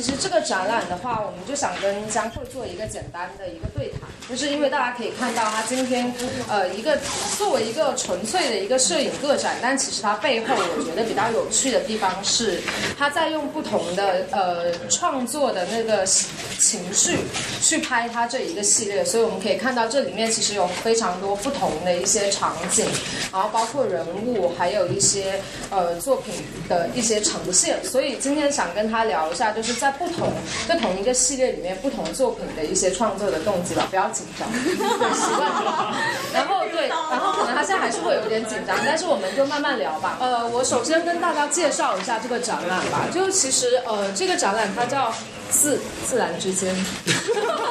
is 这个展览的话，我们就想跟江慧做一个简单的一个对谈，就是因为大家可以看到，他今天呃一个作为一个纯粹的一个摄影个展，但其实它背后我觉得比较有趣的地方是，他在用不同的呃创作的那个情绪去拍他这一个系列，所以我们可以看到这里面其实有非常多不同的一些场景，然后包括人物，还有一些呃作品的一些呈现，所以今天想跟他聊一下，就是在不同在同一个系列里面不同作品的一些创作的动机吧，不要紧张，对，习惯就好。然后对，然后可能他现在还是会有点紧张，但是我们就慢慢聊吧。呃，我首先跟大家介绍一下这个展览吧，就其实呃这个展览它叫自自然之间，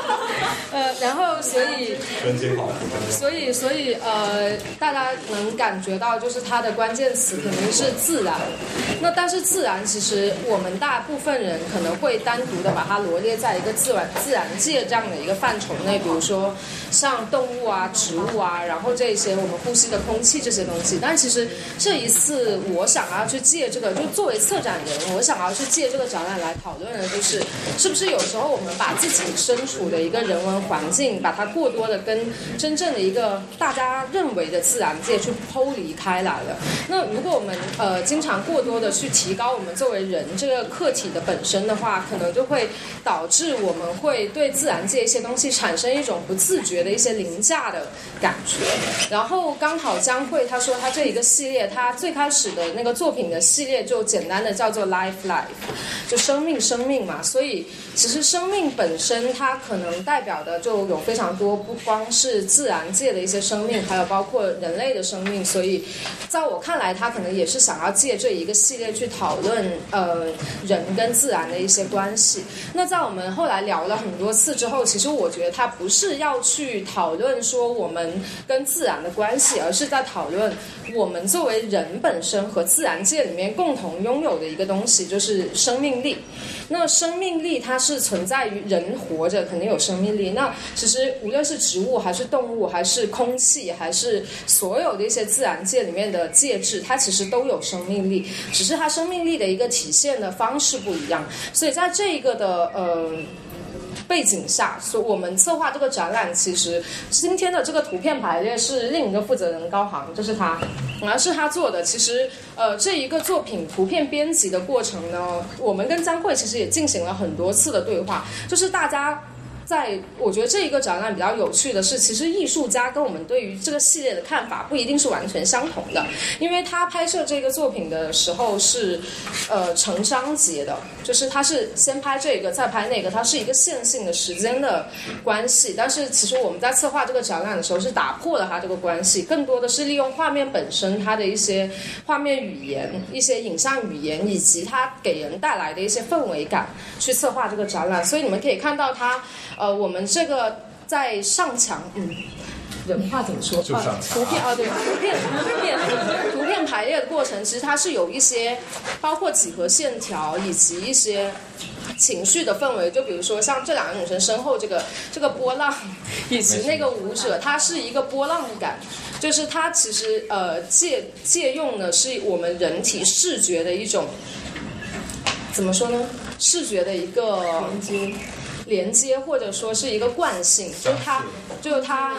呃，然后所以 所以，所以，呃，大家能感觉到，就是它的关键词肯定是自然。那但是自然，其实我们大部分人可能会单独的把它罗列在一个自然自然界这样的一个范畴内，比如说像动物啊、植物啊，然后这些我们呼吸的空气这些东西。但其实这一次我想要去借这个，就作为策展人，我想要去借这个展览来讨论的，就是是不是有时候我们把自己身处的一个人人文环境，把它过多的跟真正的一个大家认为的自然界去剖离开来了。那如果我们呃经常过多的去提高我们作为人这个客体的本身的话，可能就会导致我们会对自然界一些东西产生一种不自觉的一些凌驾的感觉。然后刚好江慧她说她这一个系列，她最开始的那个作品的系列就简单的叫做 Life Life，就生命生命嘛。所以其实生命本身它可能代表表的就有非常多，不光是自然界的一些生命，还有包括人类的生命。所以在我看来，他可能也是想要借这一个系列去讨论呃人跟自然的一些关系。那在我们后来聊了很多次之后，其实我觉得他不是要去讨论说我们跟自然的关系，而是在讨论我们作为人本身和自然界里面共同拥有的一个东西，就是生命力。那生命力它是存在于人活着，肯定有生命力。那其实无论是植物还是动物，还是空气，还是所有的一些自然界里面的介质，它其实都有生命力，只是它生命力的一个体现的方式不一样。所以在这一个的呃。背景下，所以我们策划这个展览，其实今天的这个图片排列是另一个负责人高航，就是他，然后是他做的。其实，呃，这一个作品图片编辑的过程呢，我们跟张慧其实也进行了很多次的对话，就是大家。在我觉得这一个展览比较有趣的是，其实艺术家跟我们对于这个系列的看法不一定是完全相同的，因为他拍摄这个作品的时候是，呃，成章节的，就是他是先拍这个再拍那个，它是一个线性的时间的关系。但是其实我们在策划这个展览的时候是打破了它这个关系，更多的是利用画面本身它的一些画面语言、一些影像语言以及它给人带来的一些氛围感去策划这个展览。所以你们可以看到它。呃，我们这个在上墙，嗯，人话怎么说？就上图片啊，对，图片图片图片排列的过程，其实它是有一些，包括几何线条以及一些情绪的氛围。就比如说像这两个女生身后这个这个波浪，以及那个舞者，它是一个波浪感，就是它其实呃借借用的是我们人体视觉的一种，怎么说呢？视觉的一个连接。连接或者说是一个惯性，就是它，就是它，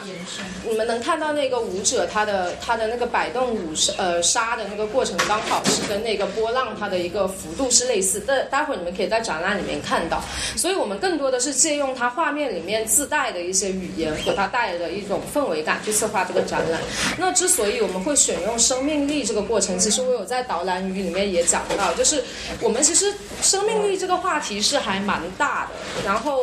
你们能看到那个舞者他的他的那个摆动舞呃沙的那个过程，刚好是跟那个波浪它的一个幅度是类似。的。待会儿你们可以在展览里面看到。所以我们更多的是借用它画面里面自带的一些语言和它带来的一种氛围感去策划这个展览。那之所以我们会选用生命力这个过程，其实我有在导览语里面也讲到，就是我们其实生命力这个话题是还蛮大的，然后。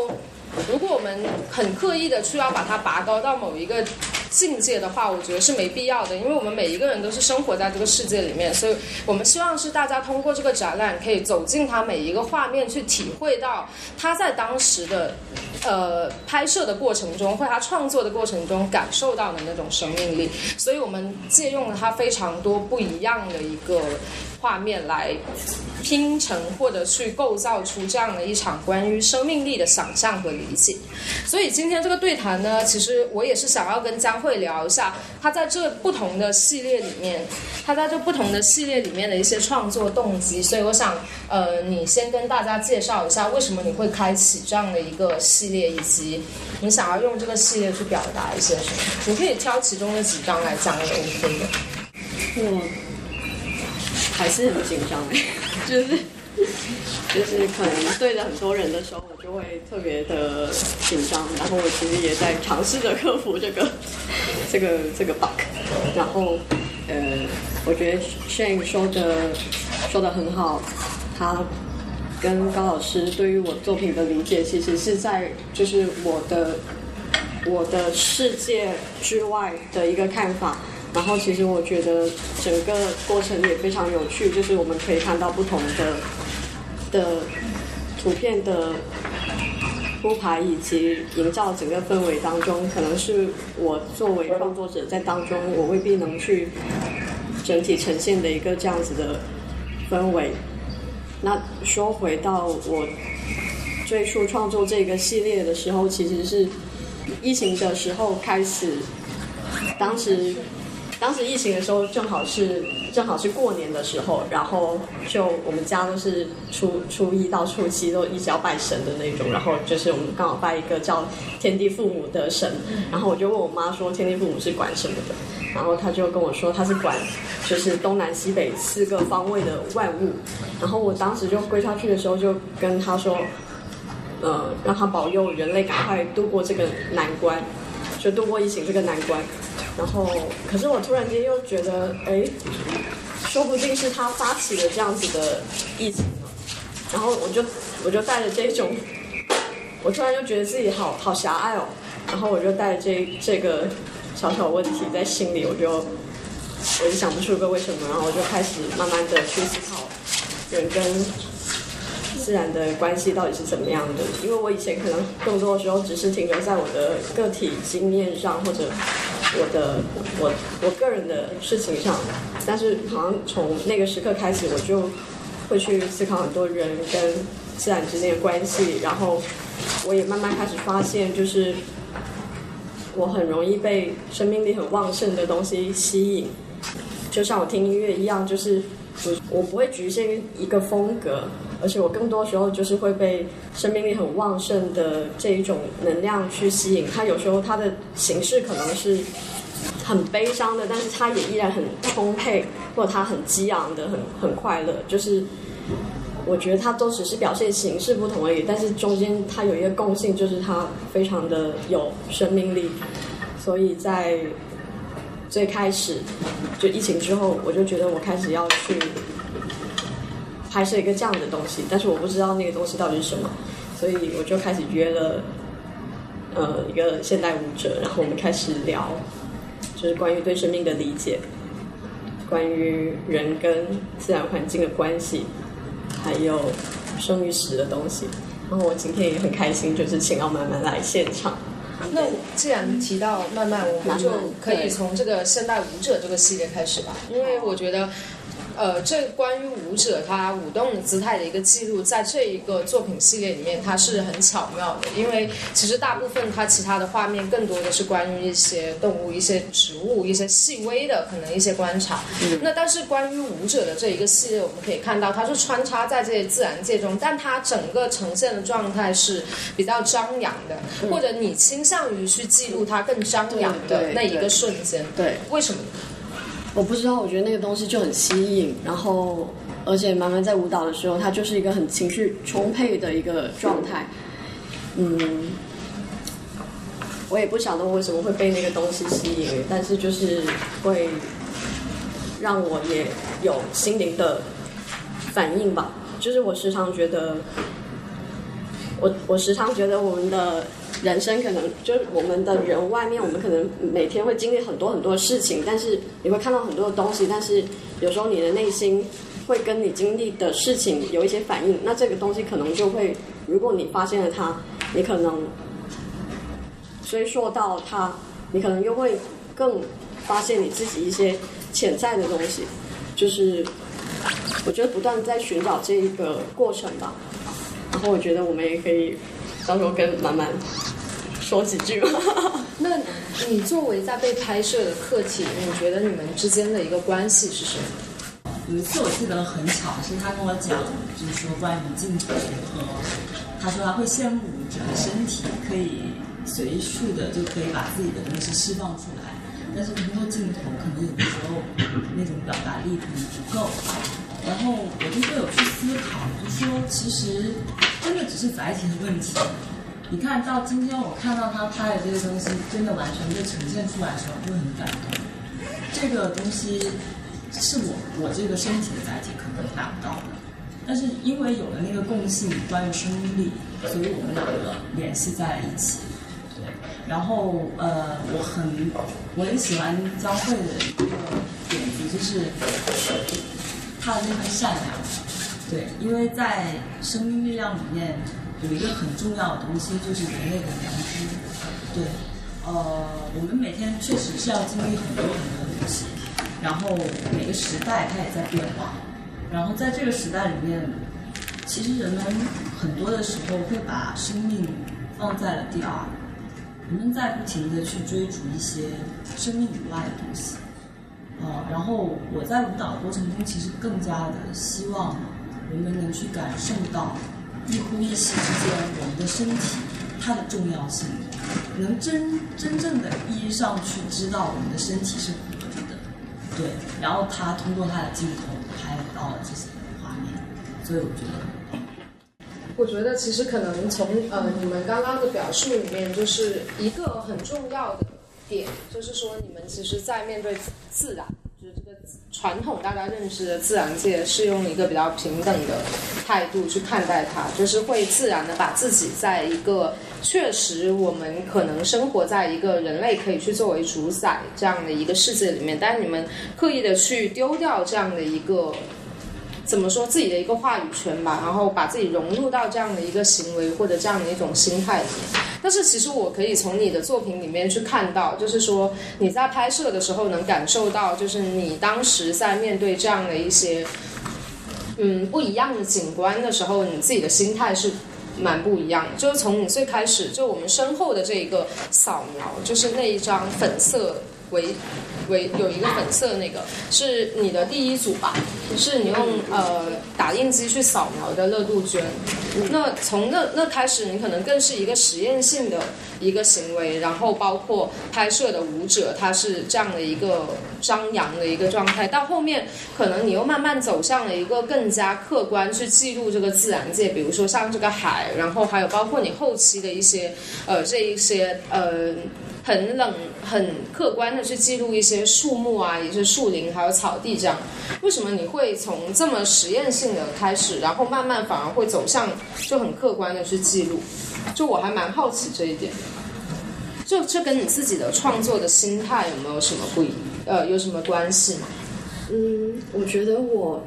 如果我们很刻意的去要把它拔高到某一个境界的话，我觉得是没必要的，因为我们每一个人都是生活在这个世界里面，所以我们希望是大家通过这个展览可以走进它每一个画面，去体会到他在当时的呃拍摄的过程中或他创作的过程中感受到的那种生命力。所以我们借用了它非常多不一样的一个画面来拼成或者去构造出这样的一场关于生命力的想象和理解。所以今天这个对谈呢，其实我也是想要跟江慧聊一下，他在这不同的系列里面，他在这不同的系列里面的一些创作动机。所以我想，呃，你先跟大家介绍一下，为什么你会开启这样的一个系列，以及你想要用这个系列去表达一些什么？你可以挑其中的几张来讲也 OK 的。我还是很紧张，就是就是可能对着很多人的时候，我就会特别的紧张。然后我其实也在尝试着克服这个 这个这个 bug。然后呃，我觉得 Shane 说的说的很好，他跟高老师对于我作品的理解，其实是在就是我的我的世界之外的一个看法。然后其实我觉得整个过程也非常有趣，就是我们可以看到不同的的图片的铺排以及营造整个氛围当中，可能是我作为创作者在当中，我未必能去整体呈现的一个这样子的氛围。那说回到我最初创作这个系列的时候，其实是疫情的时候开始，当时。当时疫情的时候，正好是正好是过年的时候，然后就我们家都是初初一到初七都一直要拜神的那种，然后就是我们刚好拜一个叫天地父母的神，然后我就问我妈说天地父母是管什么的，然后她就跟我说他是管就是东南西北四个方位的万物，然后我当时就跪下去的时候就跟他说，呃，让他保佑人类赶快度过这个难关，就度过疫情这个难关。然后，可是我突然间又觉得，哎，说不定是他发起了这样子的疫情呢。然后我就我就带着这种，我突然就觉得自己好好狭隘哦。然后我就带着这这个小小问题在心里，我就我就想不出个为什么。然后我就开始慢慢的去思考人跟自然的关系到底是怎么样的。因为我以前可能更多的时候只是停留在我的个体经验上，或者。我的我我个人的事情上，但是好像从那个时刻开始，我就会去思考很多人跟自然之间的关系，然后我也慢慢开始发现，就是我很容易被生命力很旺盛的东西吸引，就像我听音乐一样，就是我我不会局限于一个风格。而且我更多时候就是会被生命力很旺盛的这一种能量去吸引。它有时候它的形式可能是很悲伤的，但是它也依然很充沛，或者它很激昂的、很很快乐。就是我觉得它都只是表现形式不同而已，但是中间它有一个共性，就是它非常的有生命力。所以在最开始就疫情之后，我就觉得我开始要去。拍摄一个这样的东西，但是我不知道那个东西到底是什么，所以我就开始约了，呃，一个现代舞者，然后我们开始聊，就是关于对生命的理解，关于人跟自然环境的关系，还有生与死的东西。然后我今天也很开心，就是请到慢慢来现场。那既然提到慢慢，我们就可以从这个现代舞者这个系列开始吧，因为我觉得。呃，这关于舞者他舞动的姿态的一个记录，在这一个作品系列里面，它是很巧妙的。因为其实大部分它其他的画面更多的是关于一些动物、一些植物、一些细微的可能一些观察。那但是关于舞者的这一个系列，我们可以看到它是穿插在这些自然界中，但它整个呈现的状态是比较张扬的，或者你倾向于去记录它更张扬的那一个瞬间。对，为什么？我不知道，我觉得那个东西就很吸引，然后而且慢慢在舞蹈的时候，它就是一个很情绪充沛的一个状态。嗯，我也不晓得我为什么会被那个东西吸引，但是就是会让我也有心灵的反应吧。就是我时常觉得，我我时常觉得我们的。人生可能就是我们的人外面，我们可能每天会经历很多很多事情，但是你会看到很多的东西，但是有时候你的内心会跟你经历的事情有一些反应，那这个东西可能就会，如果你发现了它，你可能追溯到它，你可能又会更发现你自己一些潜在的东西，就是我觉得不断在寻找这一个过程吧。然后我觉得我们也可以到时候跟满满说几句吧。那你作为在被拍摄的客体，你觉得你们之间的一个关系是什么？有一次我记得很巧，是他跟我讲，就是说关于镜头和，他说他会羡慕整个身体可以随处的就可以把自己的东西释放出来，但是通过镜头可能有的时候那种表达力可能不够。然后我就会有去思考，就说其实真的只是载体的问题。你看到今天我看到他拍的这个东西，真的完全被呈现出来的时候，会很感动。这个东西。是我我这个身体的载体可能达不到的，但是因为有了那个共性，关于生命力，所以我们两个联系在一起。对，然后呃，我很我很喜欢张慧的一个点子，就是他的那份善良。对，因为在生命力量里面有一个很重要的东西，就是人类的良知。对，呃，我们每天确实是要经历很多很多东西。然后每个时代它也在变化，然后在这个时代里面，其实人们很多的时候会把生命放在了第二，人们在不停的去追逐一些生命以外的东西，呃，然后我在舞蹈过程中，其实更加的希望人们能去感受到一呼一吸之间我们的身体它的重要性，能真真正的意义上去知道我们的身体是。对，然后他通过他的镜头拍到了这些画面，所以我觉得，我觉得其实可能从呃你们刚刚的表述里面，就是一个很重要的点，就是说你们其实，在面对自然。就是这个传统大家认知的自然界是用一个比较平等的态度去看待它，就是会自然的把自己在一个确实我们可能生活在一个人类可以去作为主宰这样的一个世界里面，但是你们刻意的去丢掉这样的一个。怎么说自己的一个话语权吧，然后把自己融入到这样的一个行为或者这样的一种心态里面。但是其实我可以从你的作品里面去看到，就是说你在拍摄的时候能感受到，就是你当时在面对这样的一些嗯不一样的景观的时候，你自己的心态是蛮不一样。就是从你最开始，就我们身后的这一个扫描，就是那一张粉色为。为有一个粉色那个是你的第一组吧，是你用呃打印机去扫描的热杜鹃。那从那那开始，你可能更是一个实验性的一个行为，然后包括拍摄的舞者，他是这样的一个张扬的一个状态。到后面，可能你又慢慢走向了一个更加客观去记录这个自然界，比如说像这个海，然后还有包括你后期的一些呃这一些呃。很冷、很客观的去记录一些树木啊，一些树林，还有草地这样。为什么你会从这么实验性的开始，然后慢慢反而会走向就很客观的去记录？就我还蛮好奇这一点。就这跟你自己的创作的心态有没有什么不一？呃，有什么关系吗？嗯，我觉得我，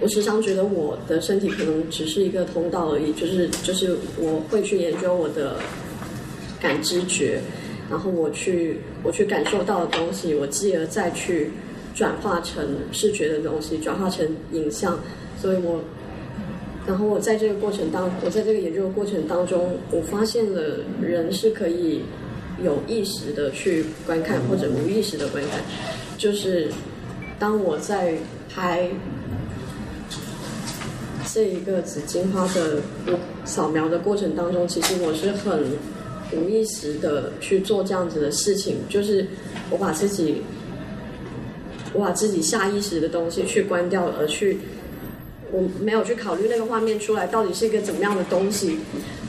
我时常觉得我的身体可能只是一个通道而已，就是就是我会去研究我的感知觉。然后我去，我去感受到的东西，我继而再去转化成视觉的东西，转化成影像。所以我，然后我在这个过程当，我在这个研究的过程当中，我发现了人是可以有意识的去观看，或者无意识的观看。就是当我在拍这一个紫荆花的扫描的过程当中，其实我是很。无意识的去做这样子的事情，就是我把自己，我把自己下意识的东西去关掉，而去我没有去考虑那个画面出来到底是一个怎么样的东西，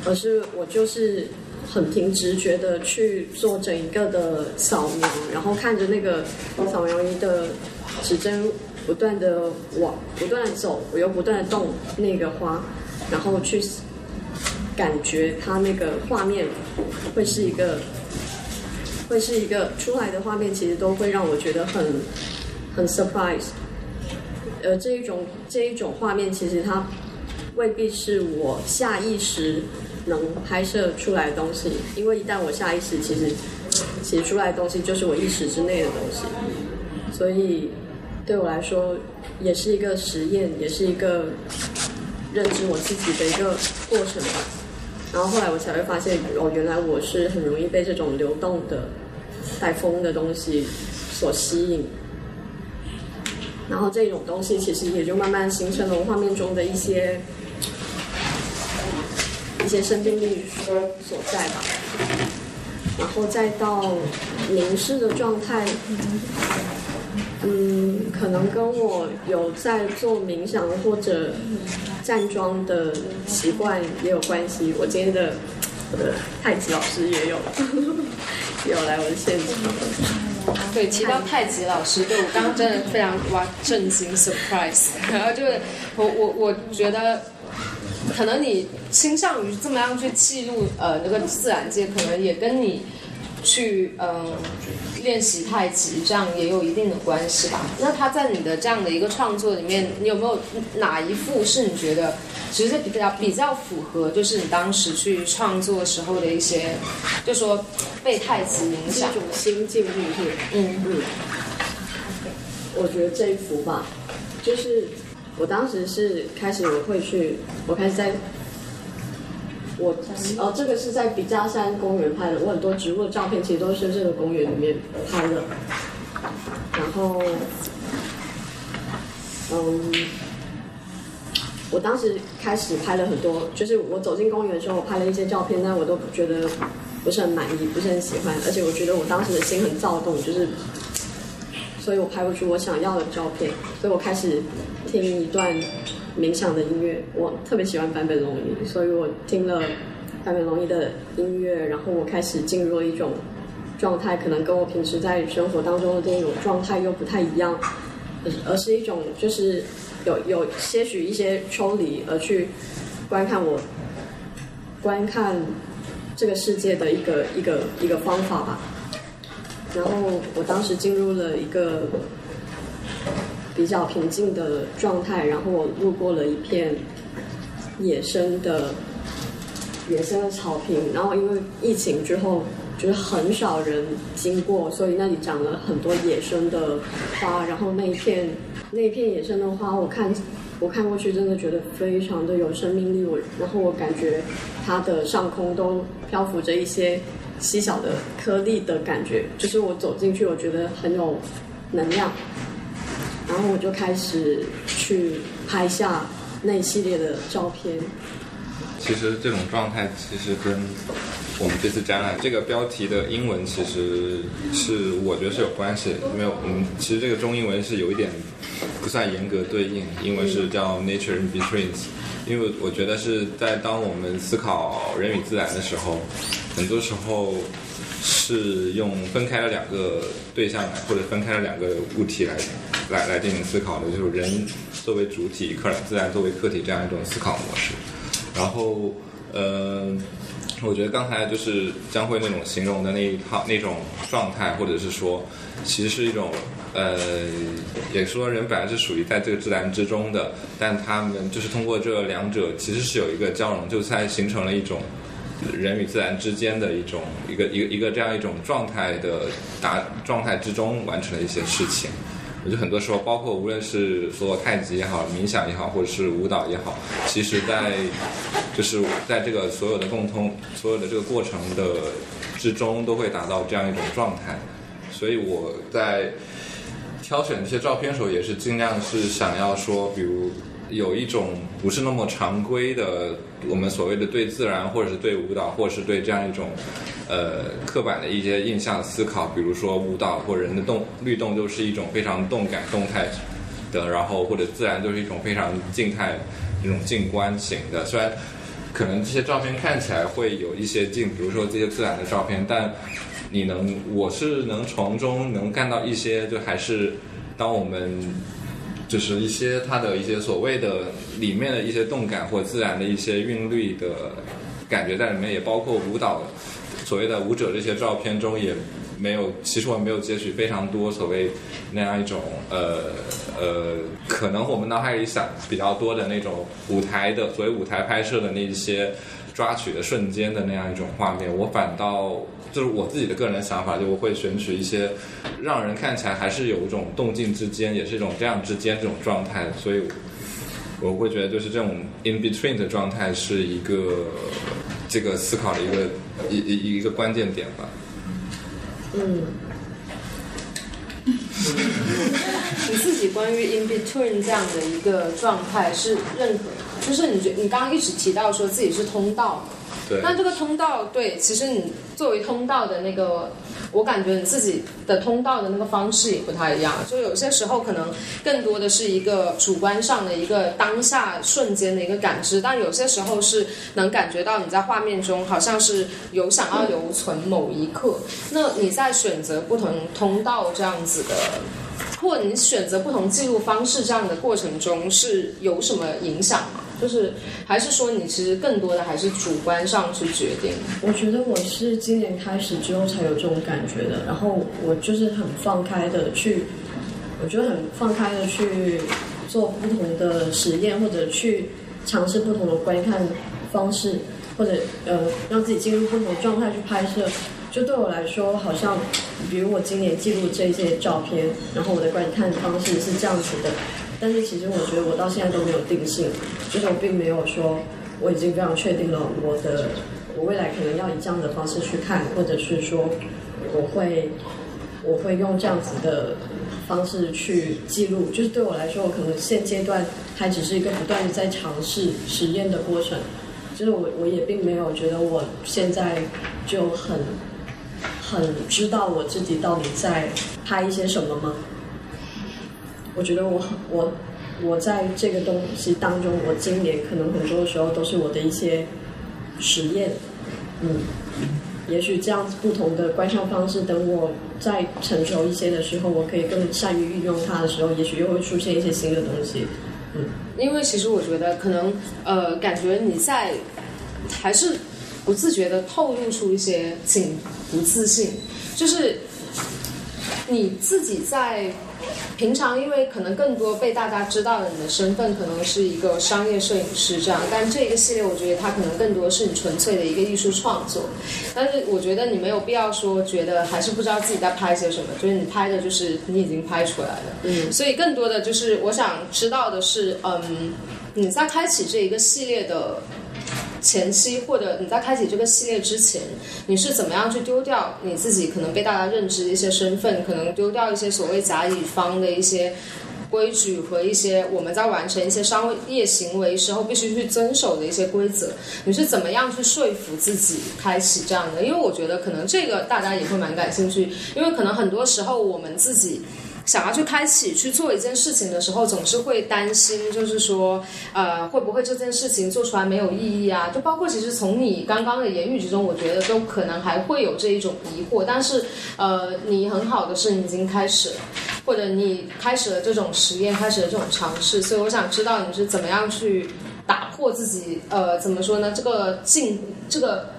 而是我就是很凭直觉的去做整一个的扫描，然后看着那个扫描仪的指针不断的往不断的走，我又不断的动那个花，然后去。感觉它那个画面会是一个，会是一个出来的画面，其实都会让我觉得很很 surprise。呃，这一种这一种画面，其实它未必是我下意识能拍摄出来的东西，因为一旦我下意识，其实写出来的东西就是我意识之内的东西。所以，对我来说也是一个实验，也是一个认知我自己的一个过程吧。然后后来我才会发现，哦，原来我是很容易被这种流动的、带风的东西所吸引。然后这种东西其实也就慢慢形成了我画面中的一些一些生命力所在吧。然后再到凝视的状态，嗯，可能跟我有在做冥想或者站桩的习惯也有关系。我今天的我的太极老师也有 有来我的现场。对，提到太极老师，对我刚刚真的非常哇震惊 surprise，然后就是我我我觉得，可能你倾向于这么样去记录呃那个自然界，可能也跟你去嗯、练习太极这样也有一定的关系吧。那他在你的这样的一个创作里面，你有没有哪一幅是你觉得其实比较比较符合，就是你当时去创作时候的一些，就说被太极影响是一？种心境，是不是？嗯嗯，我觉得这一幅吧，就是我当时是开始我会去，我开始在，我呃这个是在笔架山公园拍的，我很多植物的照片其实都是深圳的公园里面拍的，然后，嗯。我当时开始拍了很多，就是我走进公园的时候，我拍了一些照片，但我都觉得不是很满意，不是很喜欢，而且我觉得我当时的心很躁动，就是，所以我拍不出我想要的照片，所以我开始听一段冥想的音乐，我特别喜欢坂本龙一，所以我听了坂本龙一的音乐，然后我开始进入了一种状态，可能跟我平时在生活当中的这种状态又不太一样，而是一种就是有有些许一些抽离，而去观看我观看这个世界的一个一个一个方法吧。然后我当时进入了一个比较平静的状态，然后我路过了一片野生的野生的草坪，然后因为疫情之后，就是很少人经过，所以那里长了很多野生的花，然后那一片那一片野生的花，我看我看过去真的觉得非常的有生命力，我然后我感觉它的上空都漂浮着一些细小的颗粒的感觉，就是我走进去，我觉得很有能量，然后我就开始去拍下那一系列的照片。其实这种状态其实跟我们这次展览这个标题的英文其实是我觉得是有关系的，因为我们其实这个中英文是有一点不算严格对应，英文是叫 Nature in Betweens，因为我觉得是在当我们思考人与自然的时候，很多时候是用分开了两个对象来，或者分开了两个物体来来来进行思考的，就是人作为主体，可自然作为客体这样一种思考模式。然后，呃，我觉得刚才就是将会那种形容的那一套那种状态，或者是说，其实是一种呃，也说人本来是属于在这个自然之中的，但他们就是通过这两者其实是有一个交融，就才形成了一种人与自然之间的一种一个一个一个这样一种状态的达状态之中完成了一些事情。我觉得很多时候，包括无论是做太极也好、冥想也好，或者是舞蹈也好，其实在就是在这个所有的共通、所有的这个过程的之中，都会达到这样一种状态。所以我在挑选这些照片的时候，也是尽量是想要说，比如有一种不是那么常规的，我们所谓的对自然，或者是对舞蹈，或者是对这样一种。呃，刻板的一些印象思考，比如说舞蹈或人的动律动，都是一种非常动感、动态的，然后或者自然就是一种非常静态、这种静观型的。虽然可能这些照片看起来会有一些静，比如说这些自然的照片，但你能，我是能从中能看到一些，就还是当我们就是一些它的一些所谓的里面的一些动感或自然的一些韵律的感觉在里面，也包括舞蹈。所谓的舞者这些照片中也没有，其实我没有截取非常多所谓那样一种呃呃，可能我们脑海里想比较多的那种舞台的所谓舞台拍摄的那一些抓取的瞬间的那样一种画面，我反倒就是我自己的个人想法，就我会选取一些让人看起来还是有一种动静之间，也是一种这样之间这种状态，所以我会觉得就是这种 in between 的状态是一个这个思考的一个一一一个关键点吧。嗯，你自己关于 in between 这样的一个状态是认可的，就是你觉你刚刚一直提到说自己是通道，对，那这个通道，对，其实你作为通道的那个，我感觉你自己的通道的那个方式也不太一样。就有些时候可能更多的是一个主观上的一个当下瞬间的一个感知，但有些时候是能感觉到你在画面中好像是有想要留存某一刻。那你在选择不同通道这样子的，或你选择不同记录方式这样的过程中，是有什么影响吗？就是还是说你其实更多的还是主观上去决定？我觉得我是今年开始之后才有这种感觉的，然后我就是很放开的去，我觉得很放开的去做不同的实验，或者去尝试不同的观看方式，或者呃让自己进入不同的状态去拍摄。就对我来说，好像比如我今年记录这些照片，然后我的观看方式是这样子的。但是其实我觉得我到现在都没有定性，就是我并没有说我已经非常确定了我的我未来可能要以这样的方式去看，或者是说我会我会用这样子的方式去记录。就是对我来说，我可能现阶段还只是一个不断的在尝试实验的过程。就是我我也并没有觉得我现在就很很知道我自己到底在拍一些什么吗？我觉得我很我我在这个东西当中，我今年可能很多的时候都是我的一些实验，嗯，也许这样子不同的观赏方式，等我再成熟一些的时候，我可以更善于运用它的时候，也许又会出现一些新的东西，嗯。因为其实我觉得可能呃，感觉你在还是不自觉的透露出一些紧不自信，就是你自己在。平常因为可能更多被大家知道的你的身份可能是一个商业摄影师这样，但这个系列我觉得它可能更多是你纯粹的一个艺术创作。但是我觉得你没有必要说觉得还是不知道自己在拍些什么，就是你拍的就是你已经拍出来了。嗯，所以更多的就是我想知道的是，嗯，你在开启这一个系列的。前期或者你在开启这个系列之前，你是怎么样去丢掉你自己可能被大家认知的一些身份，可能丢掉一些所谓甲乙方的一些规矩和一些我们在完成一些商业行为时候必须去遵守的一些规则？你是怎么样去说服自己开启这样的？因为我觉得可能这个大家也会蛮感兴趣，因为可能很多时候我们自己。想要去开启去做一件事情的时候，总是会担心，就是说，呃，会不会这件事情做出来没有意义啊？就包括其实从你刚刚的言语之中，我觉得都可能还会有这一种疑惑。但是，呃，你很好的是你已经开始了，或者你开始了这种实验，开始了这种尝试。所以我想知道你是怎么样去打破自己，呃，怎么说呢？这个进这个。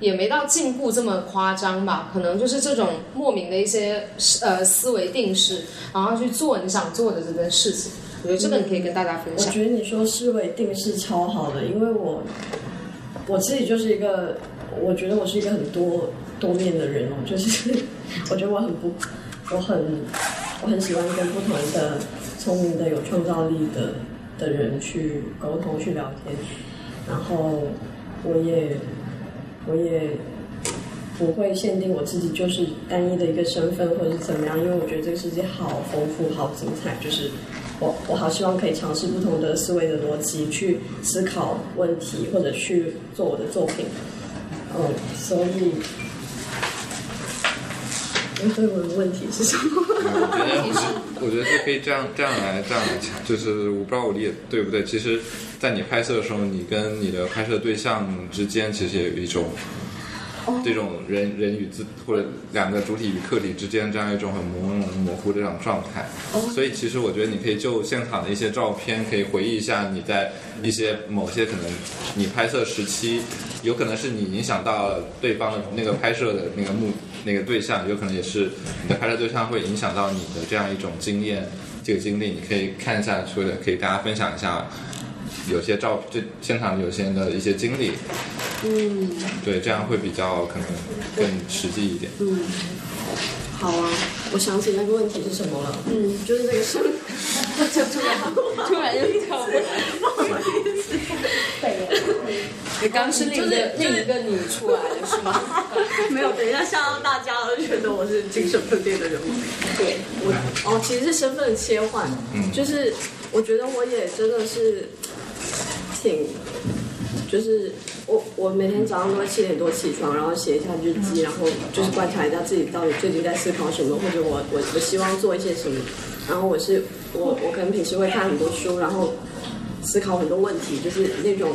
也没到进步这么夸张吧，可能就是这种莫名的一些呃思维定式，然后去做你想做的这件事情。我觉得这个你可以跟大家分享。我觉得你说思维定式超好的，因为我我自己就是一个，我觉得我是一个很多多面的人哦，就是我觉得我很不，我很我很喜欢跟不同的聪明的、有创造力的的人去沟通、去聊天，然后我也。我也不会限定我自己就是单一的一个身份或者是怎么样，因为我觉得这个世界好丰富、好精彩。就是我我好希望可以尝试不同的思维的逻辑去思考问题，或者去做我的作品。嗯，所以，所以我的问题是什么？我觉得，我觉得是可以这样这样来这样来讲，就是我不知道我理解对不对。其实。在你拍摄的时候，你跟你的拍摄对象之间其实也有一种这种人人与自或者两个主体与客体之间这样一种很朦胧模糊的这种状态。所以其实我觉得你可以就现场的一些照片，可以回忆一下你在一些某些可能你拍摄时期，有可能是你影响到对方的那个拍摄的那个目那个对象，有可能也是你的拍摄对象会影响到你的这样一种经验这个经历，你可以看一下，或者可以大家分享一下。有些照就现场有些人的一些经历，嗯对，这样会比较可能更实际一点。嗯，好啊，我想起那个问题是什么了。嗯，就是这个生，就突然突然又跳过来，不好意思。你刚是另一个另一个你出来了是吗？没有，等一下吓到大家了，觉得我是精神分裂的人物。对我哦，其实是身份的切换，嗯就是我觉得我也真的是挺，就是我我每天早上都会七点多起床，然后写一下日记，然后就是观察一下自己到底最近在思考什么，或者我我我希望做一些什么。然后我是我我可能平时会看很多书，然后思考很多问题，就是那种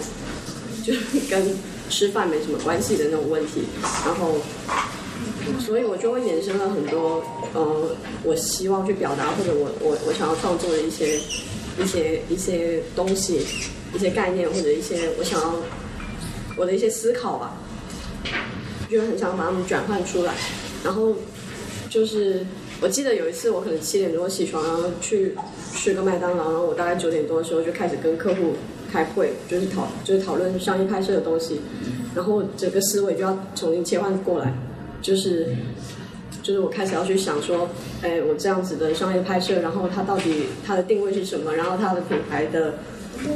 就是跟吃饭没什么关系的那种问题，然后，所以我就会衍生了很多，呃，我希望去表达或者我我我想要创作的一些一些一些东西，一些概念或者一些我想要我的一些思考吧，就很想把它们转换出来，然后就是我记得有一次我可能七点多起床，然后去吃个麦当劳，然后我大概九点多的时候就开始跟客户开会，就是讨就是讨论商业拍摄的东西，然后整个思维就要重新切换过来，就是就是我开始要去想说，哎，我这样子的商业拍摄，然后它到底它的定位是什么，然后它的品牌的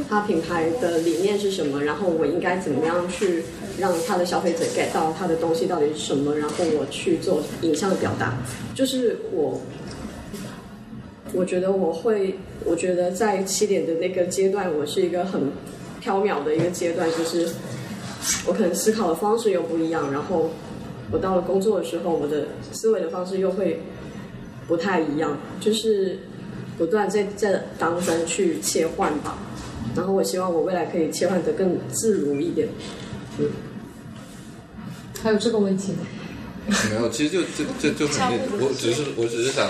它品牌的理念是什么，然后我应该怎么样去让他的消费者 get 到他的东西到底是什么，然后我去做影像的表达，就是我。我觉得我会，我觉得在七点的那个阶段，我是一个很缥缈的一个阶段，就是我可能思考的方式又不一样，然后我到了工作的时候，我的思维的方式又会不太一样，就是不断在在当中去切换吧。然后我希望我未来可以切换得更自如一点。还有这个问题吗？没有，其实就就就就很类，我只是我只是想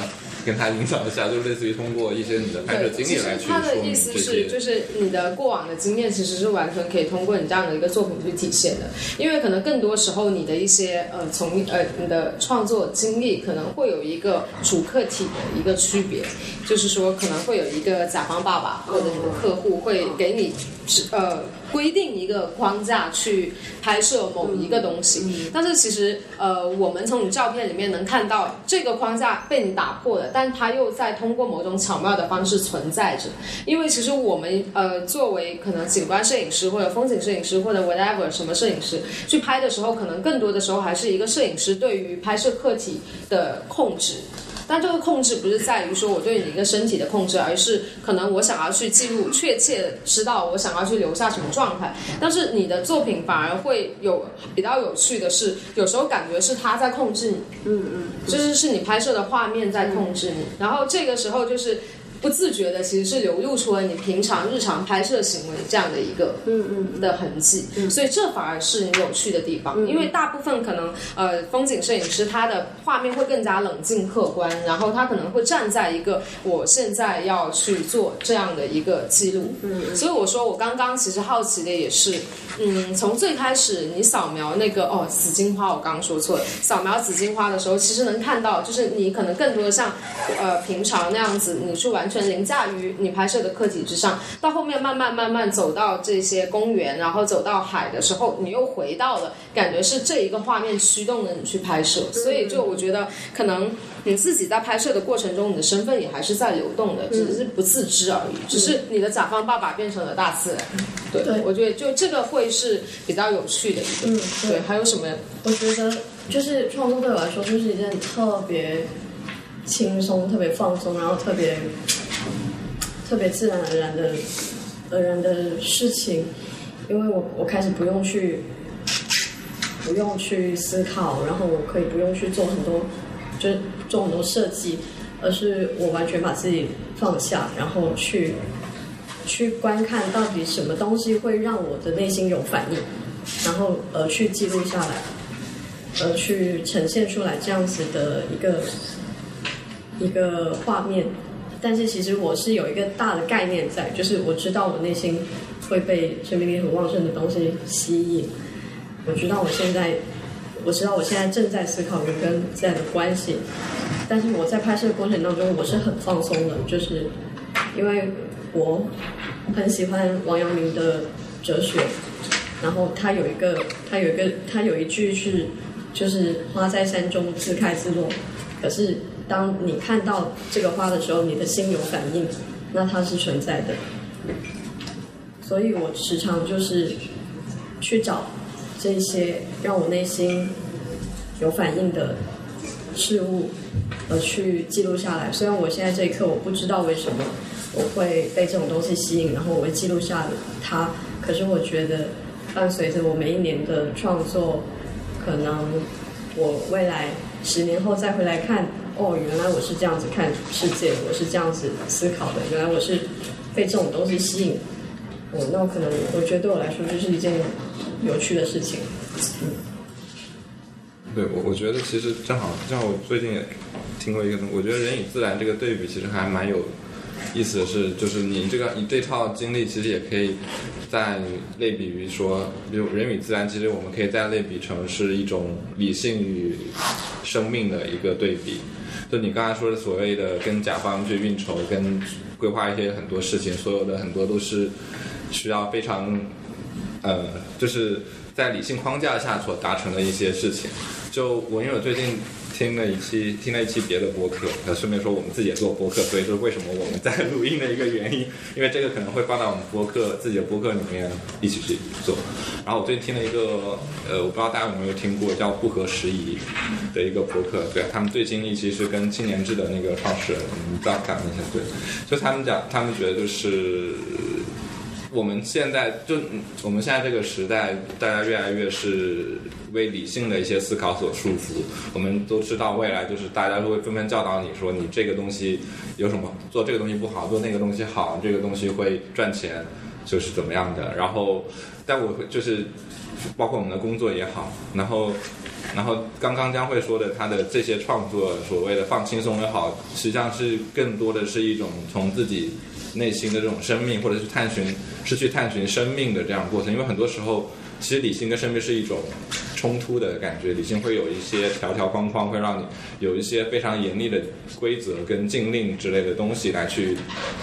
跟他影响一下，就类似于通过一些你的拍摄，经历来去说他的意思是，就。是你的过往的经验其实是完全可以通过你这样的一个作品去体现的，因为可能更多时候你的一些呃从呃你的创作经历可能会有一个主客体的一个区别，就是说可能会有一个甲方爸爸或者你的客户会给你指呃规定一个框架去拍摄某一个东西，但是其实呃我们从你照片里面能看到这个框架被你打破了，但它又在通过某种巧妙的方式存在着。因为其实我们呃作为可能景观摄影师或者风景摄影师或者 whatever 什么摄影师去拍的时候，可能更多的时候还是一个摄影师对于拍摄客体的控制。但这个控制不是在于说我对你一个身体的控制，而是可能我想要去记录，确切知道我想要去留下什么状态。但是你的作品反而会有比较有趣的是，有时候感觉是他在控制你，嗯嗯，就是是你拍摄的画面在控制你，然后这个时候就是不自觉的，其实是流露出了你平常日常拍摄行为这样的一个嗯嗯的痕迹，所以这反而是你有趣的地方，因为大部分可能呃风景摄影师他的画面会更加冷静客观，然后他可能会站在一个我现在要去做这样的一个记录，嗯所以我说我刚刚其实好奇的也是，嗯，从最开始你扫描那个哦紫荆花，我刚刚说错了，扫描紫荆花的时候，其实能看到就是你可能更多的像呃平常那样子，你是完全凌驾于你拍摄的客体之上，到后面慢慢慢慢走到这些公园，然后走到海的时候，你又回到了感觉是这一个画面驱动了你去拍摄，所以就我觉得可能你自己在拍摄的过程中，你的身份也还是在流动的，只是不自知而已，只是你的甲方爸爸变成了大自然。对，对。我觉得就这个会是比较有趣的一个。对，还有什么？我觉得就是创作对我来说就是一件特别轻松、特别放松，然后特别特别自然而然的而然的事情，因为我我开始不用去不用去思考，然后我可以不用去做很多就是做很多设计，而是我完全把自己放下，然后去去观看到底什么东西会让我的内心有反应，然后呃去记录下来。呃，去呈现出来这样子的一个一个画面。但是其实我是有一个大的概念在，就是我知道我内心会被生命力很旺盛的东西吸引。我知道我现在，我知道我现在正在思考人跟自然的关系，但是我在拍摄过程当中我是很放松的，就是因为我很喜欢王阳明的哲学，然后他有一个他有一个他有一句是就是花在山中自开自落，可是当你看到这个花的时候，你的心有反应，那它是存在的。所以我时常就是去找这些让我内心有反应的事物，而去记录下来。虽然我现在这一刻我不知道为什么我会被这种东西吸引，然后我会记录下它，可是我觉得伴随着我每一年的创作，可能我未来十年后再回来看，哦，原来我是这样子看世界，我是这样子思考的，原来我是被这种东西吸引。我那我可能我觉得对我来说就是一件有趣的事情。嗯对我，我觉得其实正好，像我最近也听过一个东西，我觉得人与自然这个对比其实还蛮有意思是，就是你这个你这套经历其实也可以在类比于说，比如人与自然，其实我们可以再类比成是一种理性与生命的一个对比。就你刚才说的所谓的跟甲方去运筹、跟规划一些很多事情，所有的很多都是需要非常呃，就是在理性框架下所达成的一些事情。就我因为我最近听了一期听了一期别的播客，呃，顺便说我们自己也做播客，所以就是为什么我们在录音的一个原因，因为这个可能会放到我们播客自己的播客里面一起去做。然后我最近听了一个呃，我不知道大家有没有听过叫不合时宜的一个播客，对他们最新一期是跟青年志的那个创始人张讲一下，对，就他们讲，他们觉得就是。我们现在就我们现在这个时代，大家越来越是为理性的一些思考所束缚。我们都知道，未来就是大家都会纷纷教导你说，你这个东西有什么做这个东西不好，做那个东西好，这个东西会赚钱，就是怎么样的。然后，但我会就是包括我们的工作也好，然后然后刚刚将会说的他的这些创作，所谓的放轻松也好，实际上是更多的是一种从自己。内心的这种生命，或者是探寻，是去探寻生命的这样过程。因为很多时候，其实理性跟生命是一种冲突的感觉。理性会有一些条条框框，会让你有一些非常严厉的规则跟禁令之类的东西来去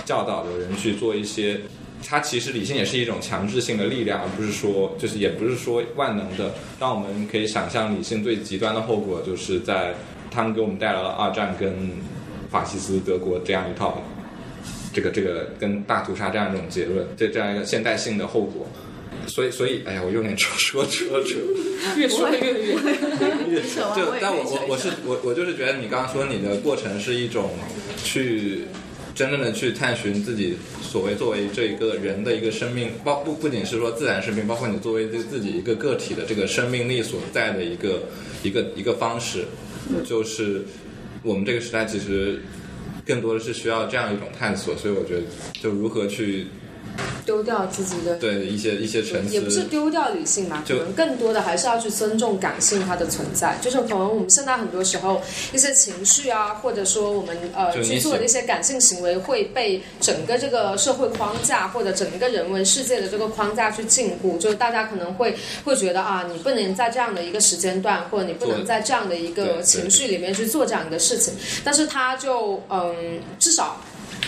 教导的人去做一些。它其实理性也是一种强制性的力量，而不是说，就是也不是说万能的。让我们可以想象，理性最极端的后果，就是在他们给我们带来了二战跟法西斯德国这样一套。这个这个跟大屠杀这样一种结论，这这样一个现代性的后果，所以所以哎呀，我有点说说扯扯，越说越远，越扯。就但我我我是我我就是觉得你刚刚说你的过程是一种去真正的去探寻自己所谓作为这一个人的一个生命，包不不仅是说自然生命，包括你作为这自己一个个体的这个生命力所在的一个一个一个方式，就是我们这个时代其实。更多的是需要这样一种探索，所以我觉得，就如何去。丢掉自己的对一些一些沉思，也不是丢掉理性嘛，可能更多的还是要去尊重感性它的存在。就是可能我们现在很多时候一些情绪啊，或者说我们呃去做的一些感性行为，会被整个这个社会框架或者整个人文世界的这个框架去禁锢。就是大家可能会会觉得啊，你不能在这样的一个时间段，或者你不能在这样的一个情绪里面去做这样一个事情。但是他就嗯，至少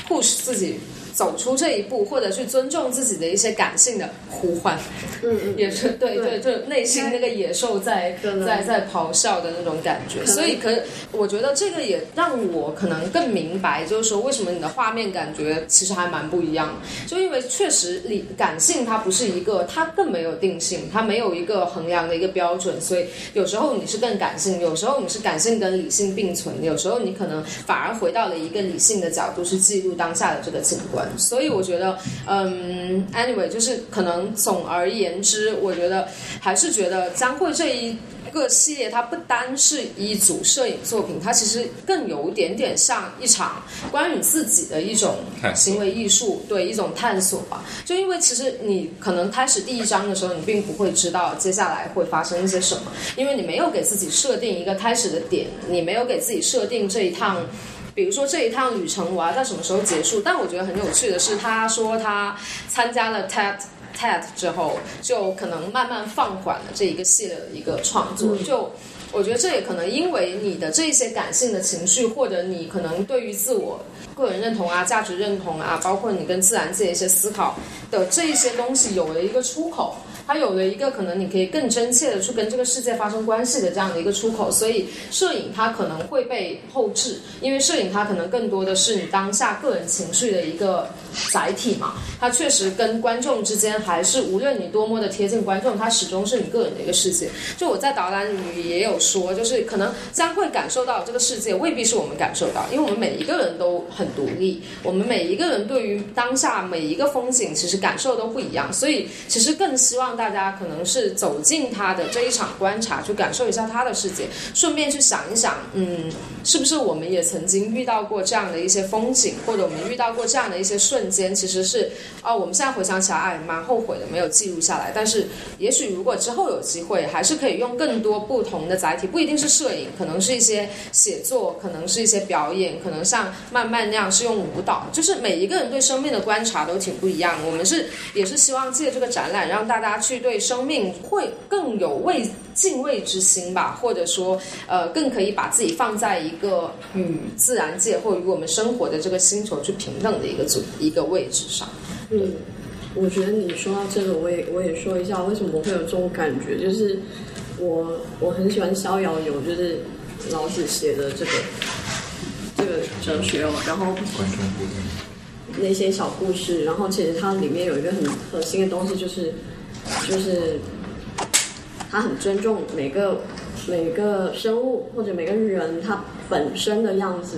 push 自己。走出这一步，或者去尊重自己的一些感性的呼唤，嗯嗯，也是对对，就内心那个野兽在在在咆哮的那种感觉。所以，可我觉得这个也让我可能更明白，就是说为什么你的画面感觉其实还蛮不一样。就因为确实理感性它不是一个，它更没有定性，它没有一个衡量的一个标准。所以有时候你是更感性，有时候你是感性跟理性并存，有时候你可能反而回到了一个理性的角度去记录当下的这个景观。所以我觉得，嗯，anyway，就是可能总而言之，我觉得还是觉得将会这一个系列，它不单是一组摄影作品，它其实更有点点像一场关于自己的一种行为艺术，对一种探索吧。就因为其实你可能开始第一章的时候，你并不会知道接下来会发生一些什么，因为你没有给自己设定一个开始的点，你没有给自己设定这一趟。比如说这一趟旅程我要在什么时候结束？但我觉得很有趣的是，他说他参加了 TED TED 之后，就可能慢慢放缓了这一个系列的一个创作。就我觉得这也可能因为你的这些感性的情绪，或者你可能对于自我个人认同啊、价值认同啊，包括你跟自然界一些思考的这一些东西有了一个出口。它有了一个可能，你可以更真切的去跟这个世界发生关系的这样的一个出口，所以摄影它可能会被后置，因为摄影它可能更多的是你当下个人情绪的一个载体嘛，它确实跟观众之间还是无论你多么的贴近观众，它始终是你个人的一个世界。就我在导览里也有说，就是可能将会感受到这个世界未必是我们感受到，因为我们每一个人都很独立，我们每一个人对于当下每一个风景其实感受都不一样，所以其实更希望。大家可能是走进他的这一场观察，去感受一下他的世界，顺便去想一想，嗯，是不是我们也曾经遇到过这样的一些风景，或者我们遇到过这样的一些瞬间，其实是，哦，我们现在回想起来，哎，蛮后悔的，没有记录下来。但是，也许如果之后有机会，还是可以用更多不同的载体，不一定是摄影，可能是一些写作，可能是一些表演，可能像慢慢那样是用舞蹈，就是每一个人对生命的观察都挺不一样。我们是也是希望借这个展览让大家。对生命会更有畏敬畏之心吧，或者说，呃，更可以把自己放在一个与自然界或与我们生活的这个星球去平等的一个组一个位置上。嗯，我觉得你说到这个，我也我也说一下，为什么我会有这种感觉，就是我我很喜欢逍遥游，就是老子写的这个这个哲学哦，然后那些小故事，然后其实它里面有一个很核心的东西，就是。就是他很尊重每个每个生物或者每个人他本身的样子，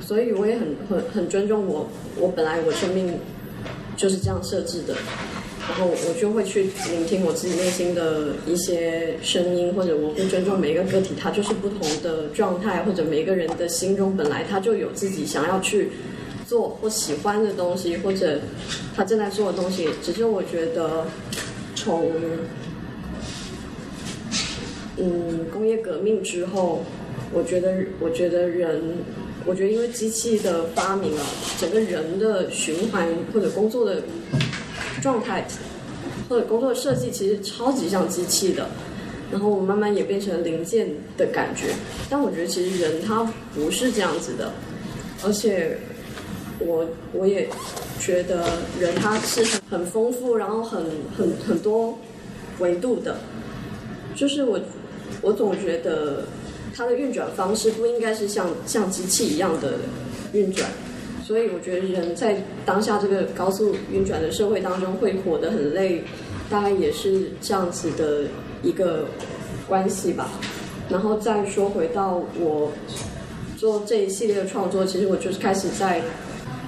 所以我也很很很尊重我我本来我生命就是这样设置的，然后我就会去聆听我自己内心的一些声音，或者我会尊重每一个个体，他就是不同的状态，或者每个人的心中本来他就有自己想要去。做或喜欢的东西，或者他正在做的东西，只是我觉得从嗯工业革命之后，我觉得我觉得人，我觉得因为机器的发明啊，整个人的循环或者工作的状态或者工作的设计，其实超级像机器的，然后我慢慢也变成零件的感觉。但我觉得其实人他不是这样子的，而且。我我也觉得人他是很很丰富，然后很很很多维度的，就是我我总觉得它的运转方式不应该是像像机器一样的运转，所以我觉得人在当下这个高速运转的社会当中会活得很累，大概也是这样子的一个关系吧。然后再说回到我做这一系列的创作，其实我就是开始在。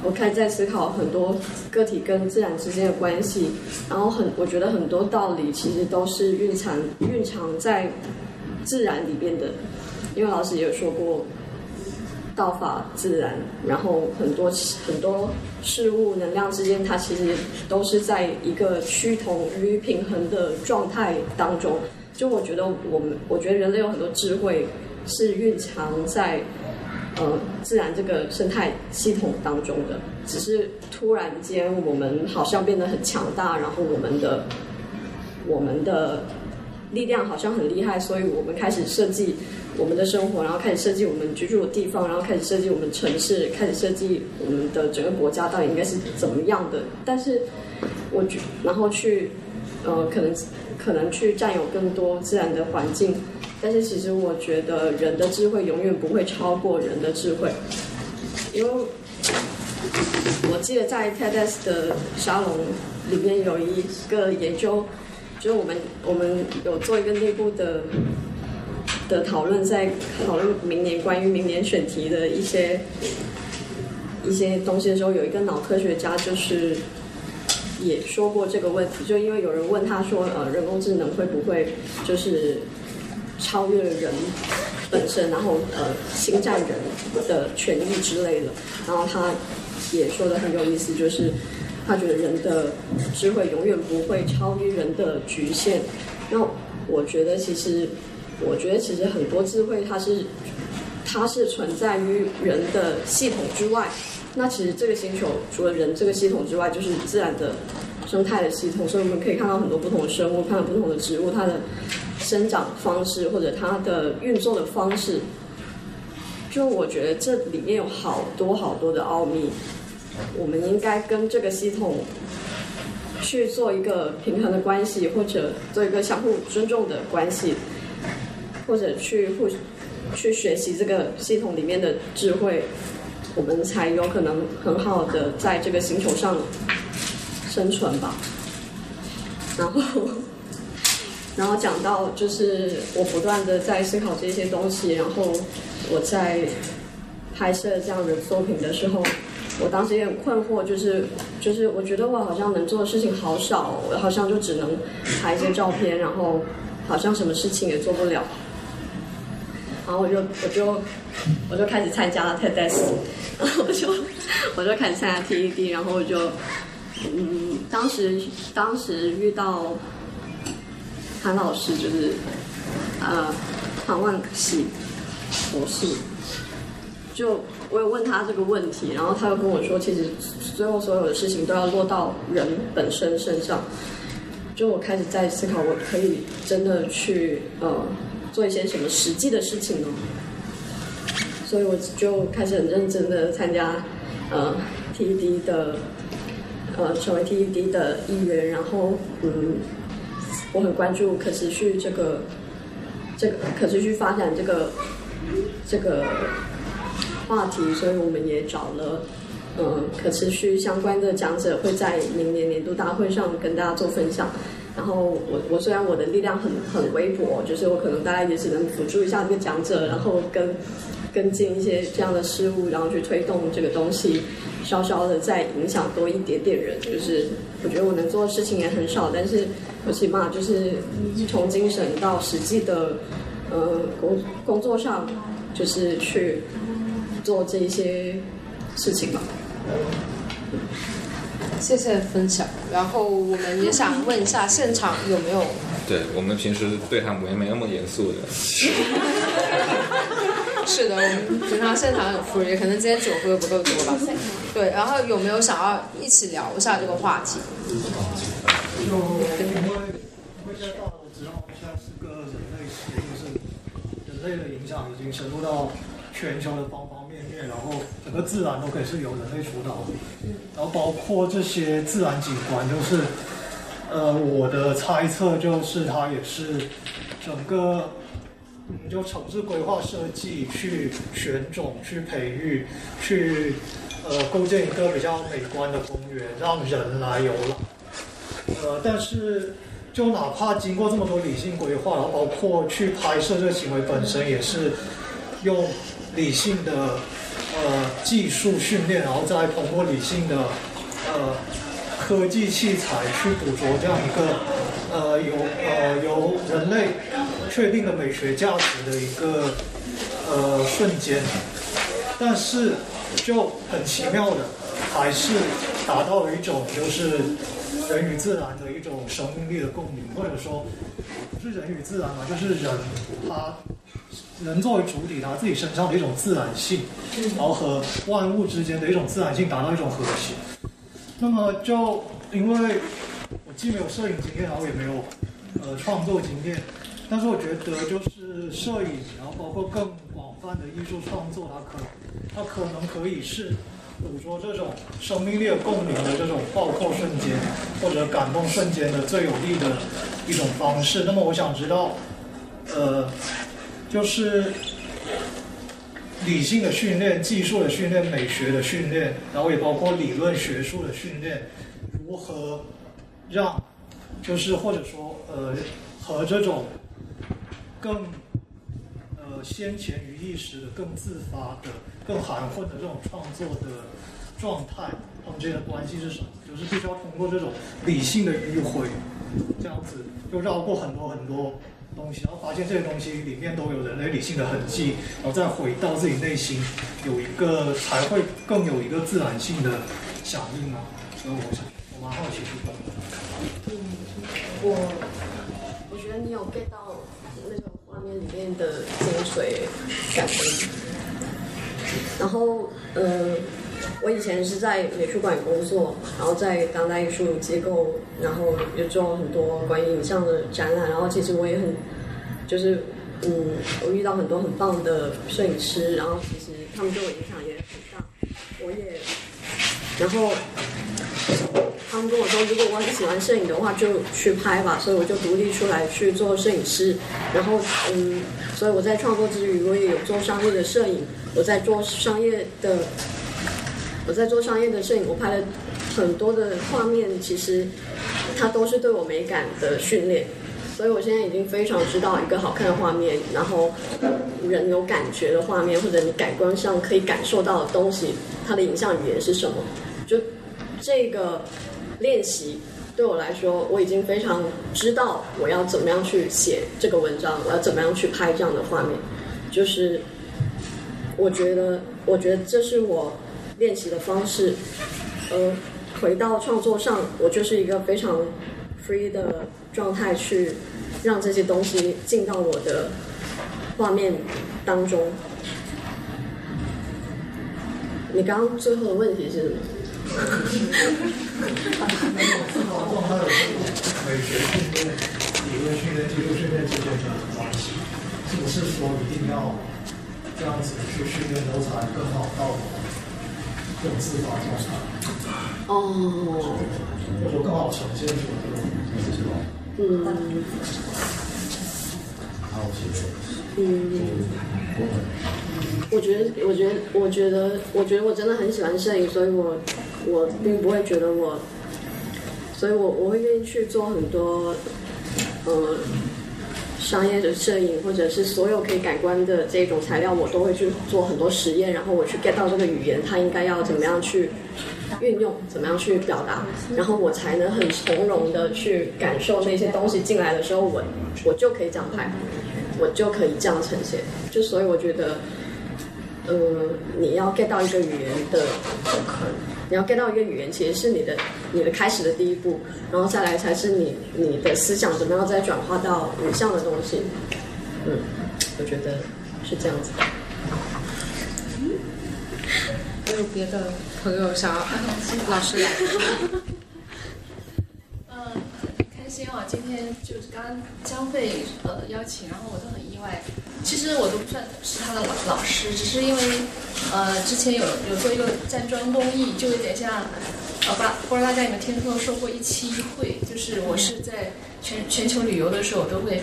我开始在思考很多个体跟自然之间的关系，然后很，我觉得很多道理其实都是蕴藏蕴藏在自然里边的，因为老师也有说过，道法自然，然后很多很多事物能量之间，它其实都是在一个趋同与平衡的状态当中。就我觉得我们，我觉得人类有很多智慧是蕴藏在。呃，自然这个生态系统当中的，只是突然间我们好像变得很强大，然后我们的我们的力量好像很厉害，所以我们开始设计我们的生活，然后开始设计我们居住的地方，然后开始设计我们城市，开始设计我们的整个国家到底应该是怎么样的。但是，我觉然后去呃，可能可能去占有更多自然的环境。但是其实我觉得人的智慧永远不会超过人的智慧，因为我记得在 TEDx 的沙龙里面有一个研究，就是我们我们有做一个内部的的讨论，在讨论明年关于明年选题的一些一些东西的时候，有一个脑科学家就是也说过这个问题，就因为有人问他说，呃，人工智能会不会就是。超越了人本身，然后呃，侵占人的权益之类的。然后他也说的很有意思，就是他觉得人的智慧永远不会超越人的局限。那我觉得其实，我觉得其实很多智慧它是它是存在于人的系统之外。那其实这个星球除了人这个系统之外，就是自然的生态的系统。所以我们可以看到很多不同的生物，看到不同的植物，它的。生长方式或者它的运作的方式，就我觉得这里面有好多好多的奥秘，我们应该跟这个系统去做一个平衡的关系，或者做一个相互尊重的关系，或者去互去学习这个系统里面的智慧，我们才有可能很好的在这个星球上生存吧。然后，然后讲到就是我不断的在思考这些东西，然后我在拍摄这样的作品的时候，我当时也很困惑，就是就是我觉得我好像能做的事情好少，我好像就只能拍一些照片，然后好像什么事情也做不了。然后我就我就我就开始参加了 TEDx，然后我就我就开始参加 TED，然后我就嗯，当时当时遇到韩老师，就是呃唐万喜博士，就我有问他这个问题，然后他又跟我说，其实最后所有的事情都要落到人本身身上。就我开始在思考，我可以真的去呃做一些什么实际的事情呢？所以我就开始很认真的参加呃 TED 的呃成为 TED 的一员，然后嗯，我很关注可持续这个这个可持续发展这个这个话题，所以我们也找了。嗯，可持续相关的讲者会在明年年度大会上跟大家做分享。然后我我虽然我的力量很很微薄，就是我可能大概也只能辅助一下这个讲者，然后跟跟进一些这样的事物，然后去推动这个东西，稍稍的再影响多一点点人。就是我觉得我能做的事情也很少，但是我起码就是从精神到实际的呃工工作上，就是去做这一些事情吧。谢谢分享。然后我们也想问一下，现场有没有？对我们平时对谈没没那么严肃的。是的，我们平常现场很 free，可能今天酒喝的不够多吧。对，然后有没有想要一起聊一下这个话题？就因为因为现在大楼知道现在是个人类世界，就是人类的影响已经深入到全球的方方面面，然后整个自然都可以是由人类主导的，然后包括这些自然景观，就是呃我的猜测就是它也是整个我们就城市规划设计去选种、去培育、去呃构建一个比较美观的公园，让人来游览。呃，但是就哪怕经过这么多理性规划，然后包括去拍摄这个行为本身，也是用理性的呃技术训练，然后再通过理性的呃科技器材去捕捉这样一个呃由呃由人类确定的美学价值的一个呃瞬间，但是就很奇妙的，还是达到了一种就是人与自然的一种生命力的共鸣，或者说不是人与自然嘛，就是人他人作为主体，他自己身上的一种自然性，然后和万物之间的一种自然性达到一种和谐。那么就因为我既没有摄影经验，然后也没有呃创作经验，但是我觉得就是摄影，然后包括更广泛的艺术创作，它可它可能可以是捕捉这种生命力的共鸣的这种爆破瞬间，或者感动瞬间的最有力的一种方式。那么我想知道，呃，就是理性的训练、技术的训练、美学的训练，然后也包括理论学术的训练，如何让就是或者说呃和这种更呃先前于意识的、更自发的、更含混的这种创作的状态，他们之间的关系是什么？就是必须要通过这种理性的迂回，这样子就绕过很多很多东西，然后发现这些东西里面都有人类理性的痕迹，然后再回到自己内心，有一个才会更有一个自然性的响应啊。所以我想，我蛮好奇这个。我我觉得你有背到里面的精髓感觉。然后，呃，我以前是在美术馆工作，然后在当代艺术机构，然后也做了很多关于影像的展览。然后其实我也很就是嗯，我遇到很多很棒的摄影师，然后其实他们对我影响也很大，我也，然后他们跟我说，如果我很喜欢摄影的话，就去拍吧，所以我就独立出来去做摄影师，然后嗯，所以我在创作之余，我也有做商业的摄影，我在做商业的。我在做商业的摄影，我拍了很多的画面，其实它都是对我美感的训练，所以我现在已经非常知道一个好看的画面，然后人有感觉的画面，或者你感官上可以感受到的东西，它的影像语言是什么？就这个练习对我来说，我已经非常知道我要怎么样去写这个文章，我要怎么样去拍这样的画面，就是我觉得，我觉得这是我。练习的方式，呃，回到创作上，我就是一个非常 free 的状态，去让这些东西进到我的画面当中。你刚刚最后的问题是什么？美学训练、理论训练、技术训练之间的关系，是不是说一定要这样子去训练，都才更好到？更自发状态哦，或者更好呈现出来。嗯。嗯。我觉得，我觉得，我觉得，我觉得我真的很喜欢摄影，所以我我并不会觉得我，所以我我会愿意去做很多，呃。商业的摄影，或者是所有可以改观的这种材料，我都会去做很多实验，然后我去 get 到这个语言，它应该要怎么样去运用，怎么样去表达，然后我才能很从容的去感受那些东西进来的时候，我我就可以这样拍，我就可以这样呈现。就所以我觉得，呃，你要 get 到一个语言的可能。你要 get 到一个语言，其实是你的你的开始的第一步，然后再来才是你你的思想怎么样再转化到影像的东西。嗯，我觉得是这样子的。还有别的朋友想要？老师来。嗯，开心啊！今天就是刚刚将会呃邀请，然后我都很意外。其实我都不算是他的老老师，只是因为，呃，之前有有做一个站桩公益，就有点像，呃，不不知道大家有没有听说说过一期一会，就是我是在全全球旅游的时候，我都会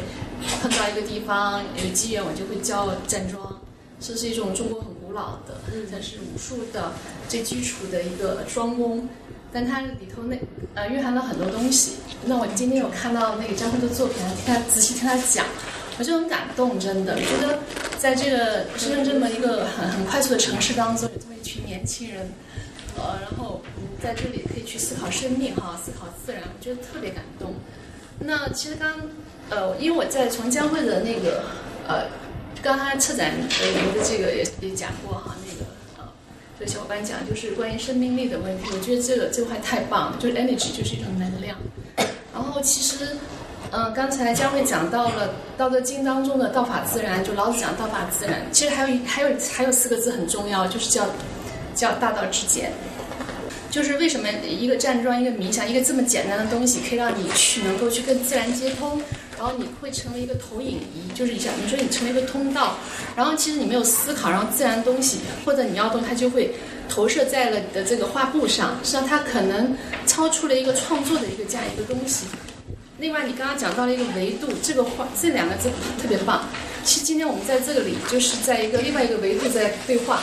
碰到一个地方有机缘，我就会教站桩，这是一种中国很古老的，但是武术的最基础的一个桩功，但它里头那呃蕴含了很多东西。那我今天有看到那个张辉的作品，听他仔细听他讲。我就很感动，真的觉得在这个深圳这么一个很很快速的城市当中，有这么一群年轻人，呃，然后在这里可以去思考生命哈，思考自然，我觉得特别感动。那其实刚呃，因为我在从江会的那个呃，刚刚策展人的这个也也讲过哈，那个呃，这小伙伴讲就是关于生命力的问题，我觉得这个这块太棒，就是 energy 就是一种能量。然后其实。嗯，刚才佳慧讲到了《道德经》当中的“道法自然”，就老子讲“道法自然”。其实还有还有还有四个字很重要，就是叫叫“大道至简”。就是为什么一个站桩、一个冥想、一个这么简单的东西，可以让你去能够去跟自然接通，然后你会成为一个投影仪，就是一下你说你成为一个通道，然后其实你没有思考，然后自然东西或者你要动，它就会投射在了你的这个画布上，实际上它可能超出了一个创作的一个这样一个东西。另外，你刚刚讲到了一个维度，这个话这两个字特别棒。其实今天我们在这里就是在一个另外一个维度在对话，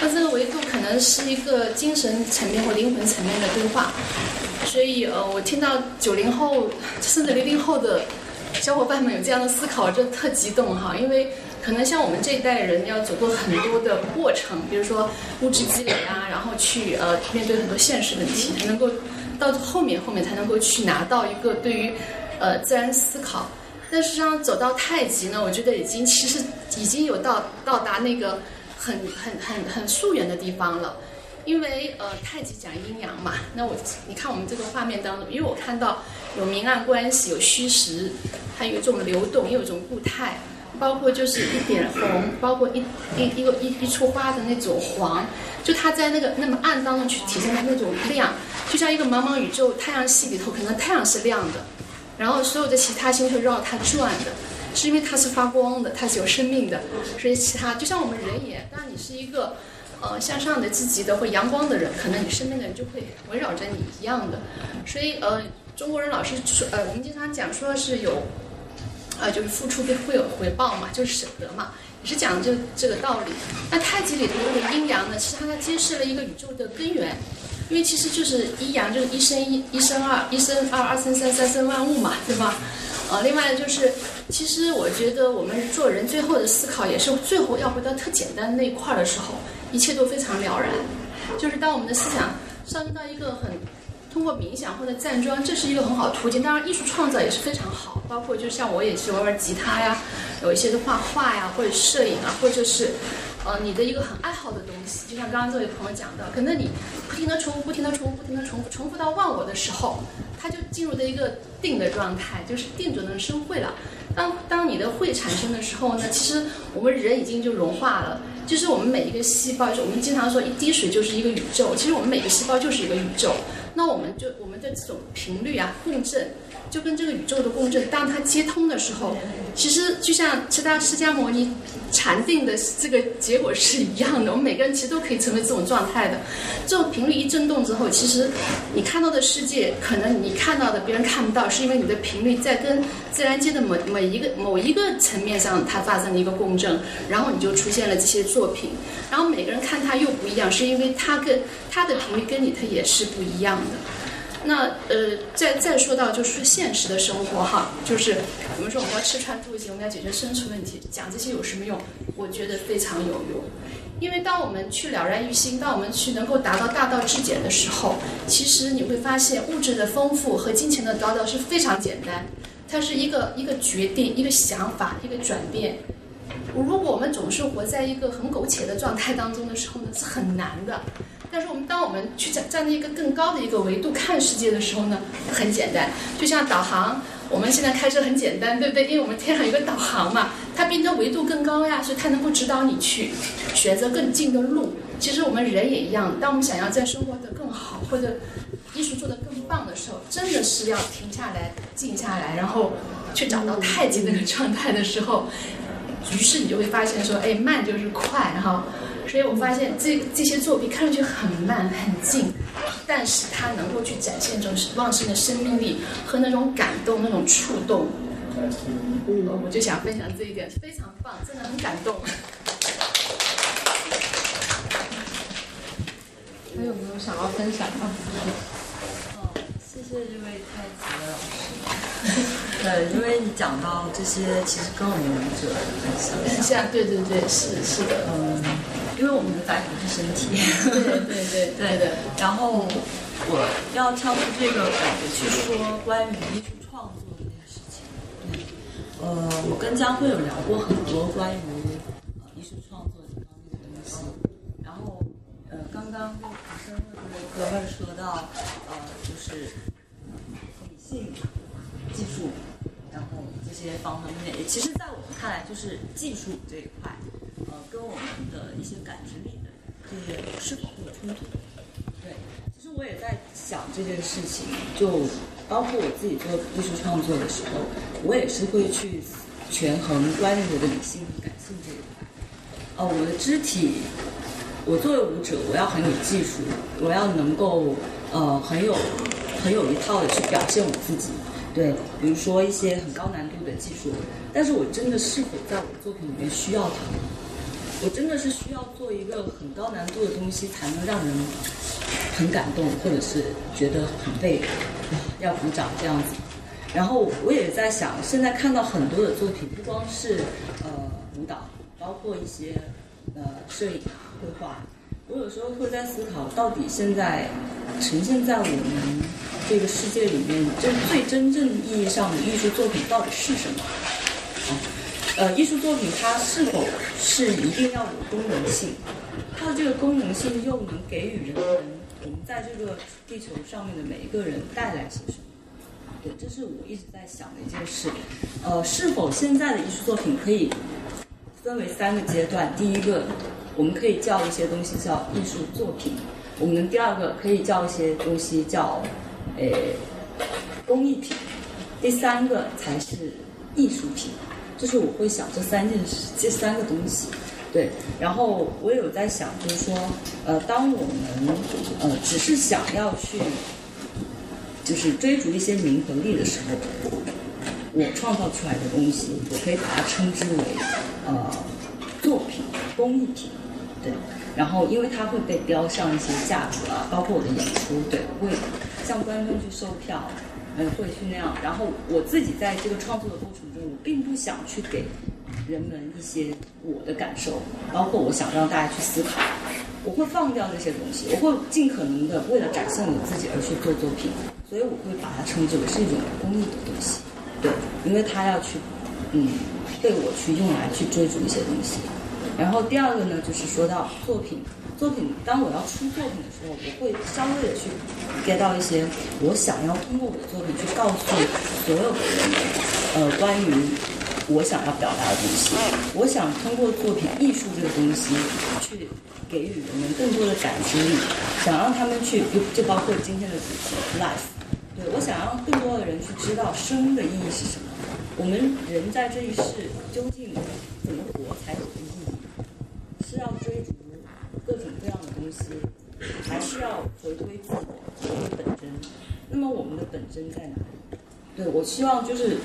那这个维度可能是一个精神层面或灵魂层面的对话。所以，呃，我听到九零后甚至零零后的小伙伴们有这样的思考，就特激动哈。因为可能像我们这一代人要走过很多的过程，比如说物质积累啊，然后去呃面对很多现实问题，能够。到后面后面才能够去拿到一个对于，呃自然思考，但实际上走到太极呢，我觉得已经其实已经有到到达那个很很很很溯源的地方了，因为呃太极讲阴阳嘛，那我你看我们这个画面当中，因为我看到有明暗关系，有虚实，还有一种流动，又有一种固态。包括就是一点红，包括一一一个一一簇花的那种黄，就它在那个那么暗当中去体现的那种亮，就像一个茫茫宇宙太阳系里头，可能太阳是亮的，然后所有的其他星球绕它转的，是因为它是发光的，它是有生命的。所以其他就像我们人也，当你是一个呃向上的、积极的或阳光的人，可能你身边的人就会围绕着你一样的。所以呃，中国人老是说呃，我们经常讲说是有。呃，就是付出会会有回报嘛，就是舍得嘛，也是讲这这个道理。那太极里头那个阴阳呢，其实它揭示了一个宇宙的根源，因为其实就是一阳就是一生一，一生二，一生二，二生三，三生万物嘛，对吧？呃，另外就是，其实我觉得我们做人最后的思考也是最后要回到特简单那一块的时候，一切都非常了然。就是当我们的思想上升到一个很。通过冥想或者站桩，这是一个很好的途径。当然，艺术创造也是非常好，包括就像我也是玩玩吉他呀，有一些是画画呀，或者摄影啊，或者是，呃，你的一个很爱好的东西。就像刚刚这位朋友讲的，可能你不停的重复，不停的重复，不停的重复，重复到忘我的时候，它就进入了一个定的状态，就是定准能生慧了。当当你的慧产生的时候呢，其实我们人已经就融化了。就是我们每一个细胞，就我们经常说一滴水就是一个宇宙。其实我们每个细胞就是一个宇宙。那我们就我们的这种频率啊，共振，就跟这个宇宙的共振，当它接通的时候，其实就像释迦释迦牟尼禅定的这个结果是一样的。我们每个人其实都可以成为这种状态的。这种频率一震动之后，其实你看到的世界，可能你看到的别人看不到，是因为你的频率在跟自然界的某某一个某一个层面上，它发生了一个共振，然后你就出现了这些作品。然后每个人看它又不一样，是因为它跟它的频率跟你它也是不一样的。那呃，再再说到就是现实的生活哈，就是我们说我们要吃穿住行，我们要解决生存问题，讲这些有什么用？我觉得非常有用，因为当我们去了然于心，当我们去能够达到大道至简的时候，其实你会发现物质的丰富和金钱的得到是非常简单，它是一个一个决定，一个想法，一个转变。如果我们总是活在一个很苟且的状态当中的时候呢，是很难的。但是我们当我们去站站在一个更高的一个维度看世界的时候呢，很简单。就像导航，我们现在开车很简单，对不对？因为我们天上有个导航嘛，它比你的维度更高呀，所以它能够指导你去选择更近的路。其实我们人也一样，当我们想要在生活的更好或者艺术做得更棒的时候，真的是要停下来、静下来，然后去找到太极那个状态的时候。于是你就会发现说，哎，慢就是快哈，所以我发现这这些作品看上去很慢很静，但是它能够去展现这种旺盛的生命力和那种感动、那种触动。嗯，我就想分享这一点，非常棒，真的很感动。还有没有想要分享的？谢谢这位太子的老师。对，因为你讲到这些，其实跟我们舞者很像。对对对，是是的，嗯，因为我们的载体是身体。对对对对的。然后我要跳出这个感觉去说关于艺术创作这件事情。呃，我跟江辉有聊过很多关于艺术创作这方面的东西。然后呃，刚刚就普生的这位哥们说到，呃，就是理性、技术。然后这些方方面面，其实，在我们看来，就是技术这一块，呃，跟我们的一些感知力的这些是否会有冲突？对，其实我也在想这件事情，就包括我自己做艺术创作的时候，我也是会去权衡关于我的理性和感性这一块。呃，我的肢体，我作为舞者，我要很有技术，我要能够呃很有很有一套的去表现我自己。对，比如说一些很高难度的技术，但是我真的是否在我的作品里面需要它？我真的是需要做一个很高难度的东西，才能让人很感动，或者是觉得很被要鼓掌这样子。然后我也在想，现在看到很多的作品，不光是呃舞蹈，包括一些呃摄影、绘画。我有时候会在思考，到底现在呈现在我们这个世界里面，真最真正意义上的艺术作品到底是什么？呃，艺术作品它是否是一定要有功能性？它的这个功能性又能给予人们，我们在这个地球上面的每一个人带来些什么？对，这是我一直在想的一件事。呃，是否现在的艺术作品可以分为三个阶段？第一个。我们可以叫一些东西叫艺术作品，我们第二个可以叫一些东西叫，呃，工艺品，第三个才是艺术品。就是我会想这三件事，这三个东西。对，然后我有在想，就是说，呃，当我们呃只是想要去，就是追逐一些名和利的时候，我创造出来的东西，我可以把它称之为呃作品、工艺品，对。然后因为它会被标上一些价格啊，包括我的演出，对，会向观众去售票，嗯，会去那样。然后我自己在这个创作的过程中，我并不想去给人们一些我的感受，包括我想让大家去思考，我会放掉这些东西，我会尽可能的为了展现我自己而去做作品，所以我会把它称之为是一种公益的东西，对，因为它要去，嗯，被我去用来去追逐一些东西。然后第二个呢，就是说到作品，作品当我要出作品的时候，我会稍微的去 get 到一些我想要通过我的作品去告诉所有的人们，呃，关于我想要表达的东西。我想通过作品艺术这个东西，去给予人们更多的感知力，想让他们去，就包括今天的主题 life，对我想让更多的人去知道生的意义是什么，我们人在这一世究竟怎么活才有意义？是要追逐各种各样的东西，还是要回归自我，回归本真？那么我们的本真在哪里？对我希望就是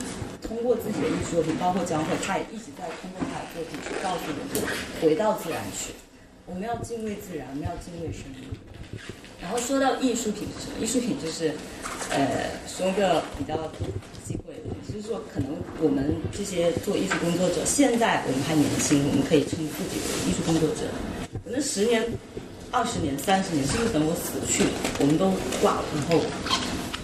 通过自己的艺术作品，包括江慧，他也一直在通过他的作品去告诉我们，回到自然去。我们要敬畏自然，我们要敬畏生命。然后说到艺术品是什么？艺术品就是，呃，说个比较忌讳的，就是说可能我们这些做艺术工作者，现在我们还年轻，我们可以称自己为艺术工作者。可能十年、二十年、三十年，甚至等我死去，我们都挂了然后，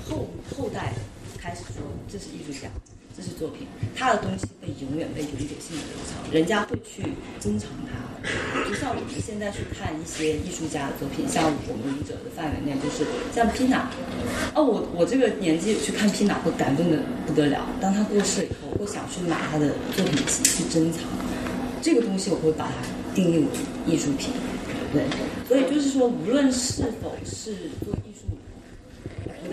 后后代开始说这是艺术家。这是作品，他的东西会永远被永久性的留藏，人家会去珍藏它。就像我们现在去看一些艺术家的作品，像我们舞者的范围内，就是像 Pina，哦，我我这个年纪去看 Pina 会感动的不得了。当他过世以后，我会想去买他的作品集去珍藏。这个东西我会把它定义为艺术品，对。所以就是说，无论是否是做艺术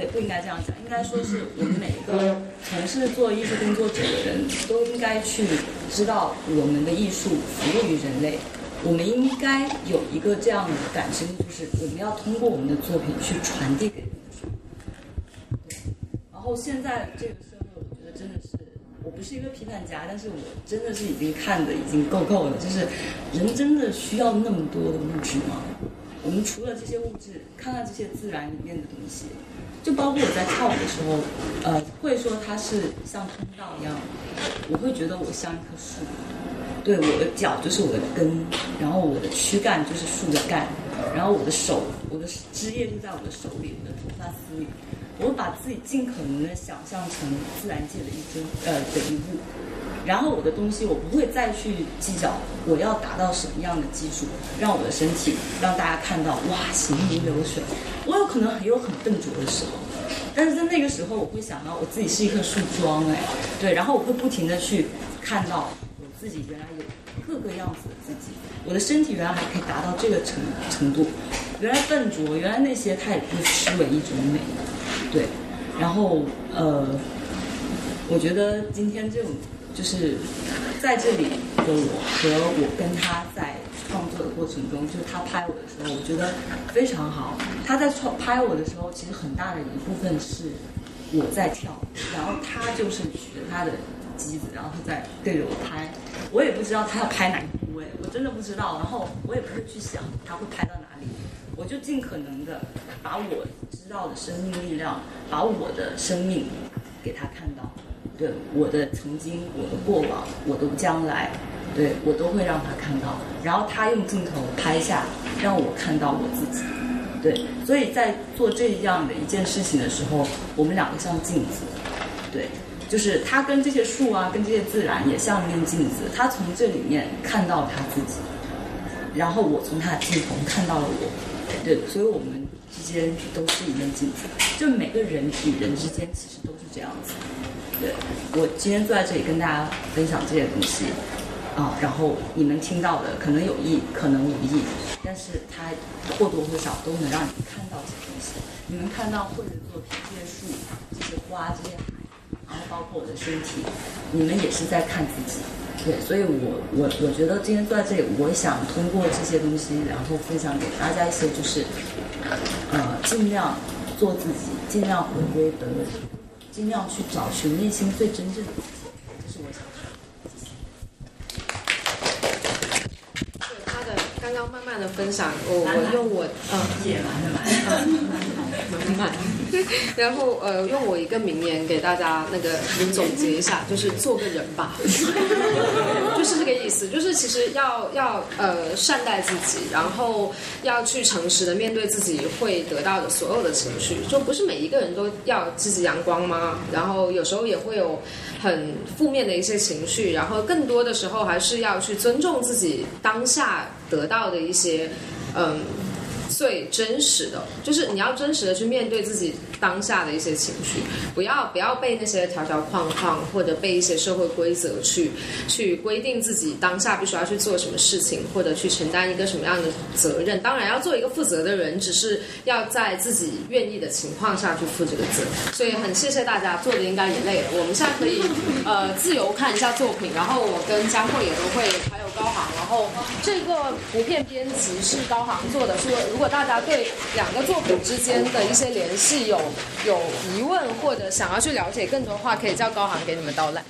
也。不，应该这样讲，应该说是我们每一个从事做艺术工作者的人都应该去知道，我们的艺术服务于人类，我们应该有一个这样的感知，就是我们要通过我们的作品去传递给人。然后现在这个社会，我觉得真的是，我不是一个批判家，但是我真的是已经看的已经够够了，就是人真的需要那么多的物质吗？我们除了这些物质，看看这些自然里面的东西。就包括我在跳舞的时候，呃，会说它是像通道一样，我会觉得我像一棵树，对，我的脚就是我的根，然后我的躯干就是树的干，然后我的手，我的枝叶就在我的手里，我的头发丝里，我会把自己尽可能的想象成自然界的一尊呃的一物，然后我的东西我不会再去计较我要达到什么样的技术，让我的身体让大家看到哇行云流水。我有可能也有很笨拙的时候，但是在那个时候，我会想到我自己是一棵树桩，哎，对，然后我会不停的去看到我自己原来有各个样子的自己，我的身体原来还可以达到这个程程度，原来笨拙，原来那些它也不失为一种美，对，然后呃，我觉得今天这种就是在这里的我和我跟他在。创作的过程中，就是他拍我的时候，我觉得非常好。他在创拍我的时候，其实很大的一部分是我在跳，然后他就是举着他的机子，然后他在对着我拍。我也不知道他要拍哪个部位，我真的不知道。然后我也不会去想他会拍到哪里，我就尽可能的把我知道的生命力量，把我的生命给他看到。我的曾经，我的过往，我的将来。对我都会让他看到，然后他用镜头拍下，让我看到我自己。对，所以在做这样的一件事情的时候，我们两个像镜子。对，就是他跟这些树啊，跟这些自然也像一面镜子，他从这里面看到他自己，然后我从他的镜头看到了我。对，所以我们之间都是一面镜子，就每个人与人之间其实都是这样子。对，我今天坐在这里跟大家分享这些东西。啊，然后你们听到的可能有意，可能无意，但是它或多或少都能让你们看到这些东西。你们看到绘的作品，这些树、这些花、这些海，然后包括我的身体，你们也是在看自己。对，所以我我我觉得今天坐在这里，我想通过这些东西，然后分享给大家一些，就是呃，尽量做自己，尽量回归本位，尽量去找寻内心最真正的自己，这是我想说的。对他的刚刚慢慢的分享，我我用我嗯。野蛮的蛮。慢，然后呃，用我一个名言给大家那个总结一下，就是做个人吧，就是这个意思。就是其实要要呃善待自己，然后要去诚实的面对自己会得到的所有的情绪。就不是每一个人都要积极阳光吗？然后有时候也会有很负面的一些情绪，然后更多的时候还是要去尊重自己当下得到的一些嗯。最真实的，就是你要真实的去面对自己当下的一些情绪，不要不要被那些条条框框或者被一些社会规则去去规定自己当下必须要去做什么事情，或者去承担一个什么样的责任。当然要做一个负责的人，只是要在自己愿意的情况下去负这个责。所以很谢谢大家，做的应该也累了。我们现在可以呃自由看一下作品，然后我跟江慧也都会，还有高航，然后这个图片编辑是高航做的，说如如果。大家对两个作品之间的一些联系有有疑问，或者想要去了解更多的话，可以叫高航给你们导览。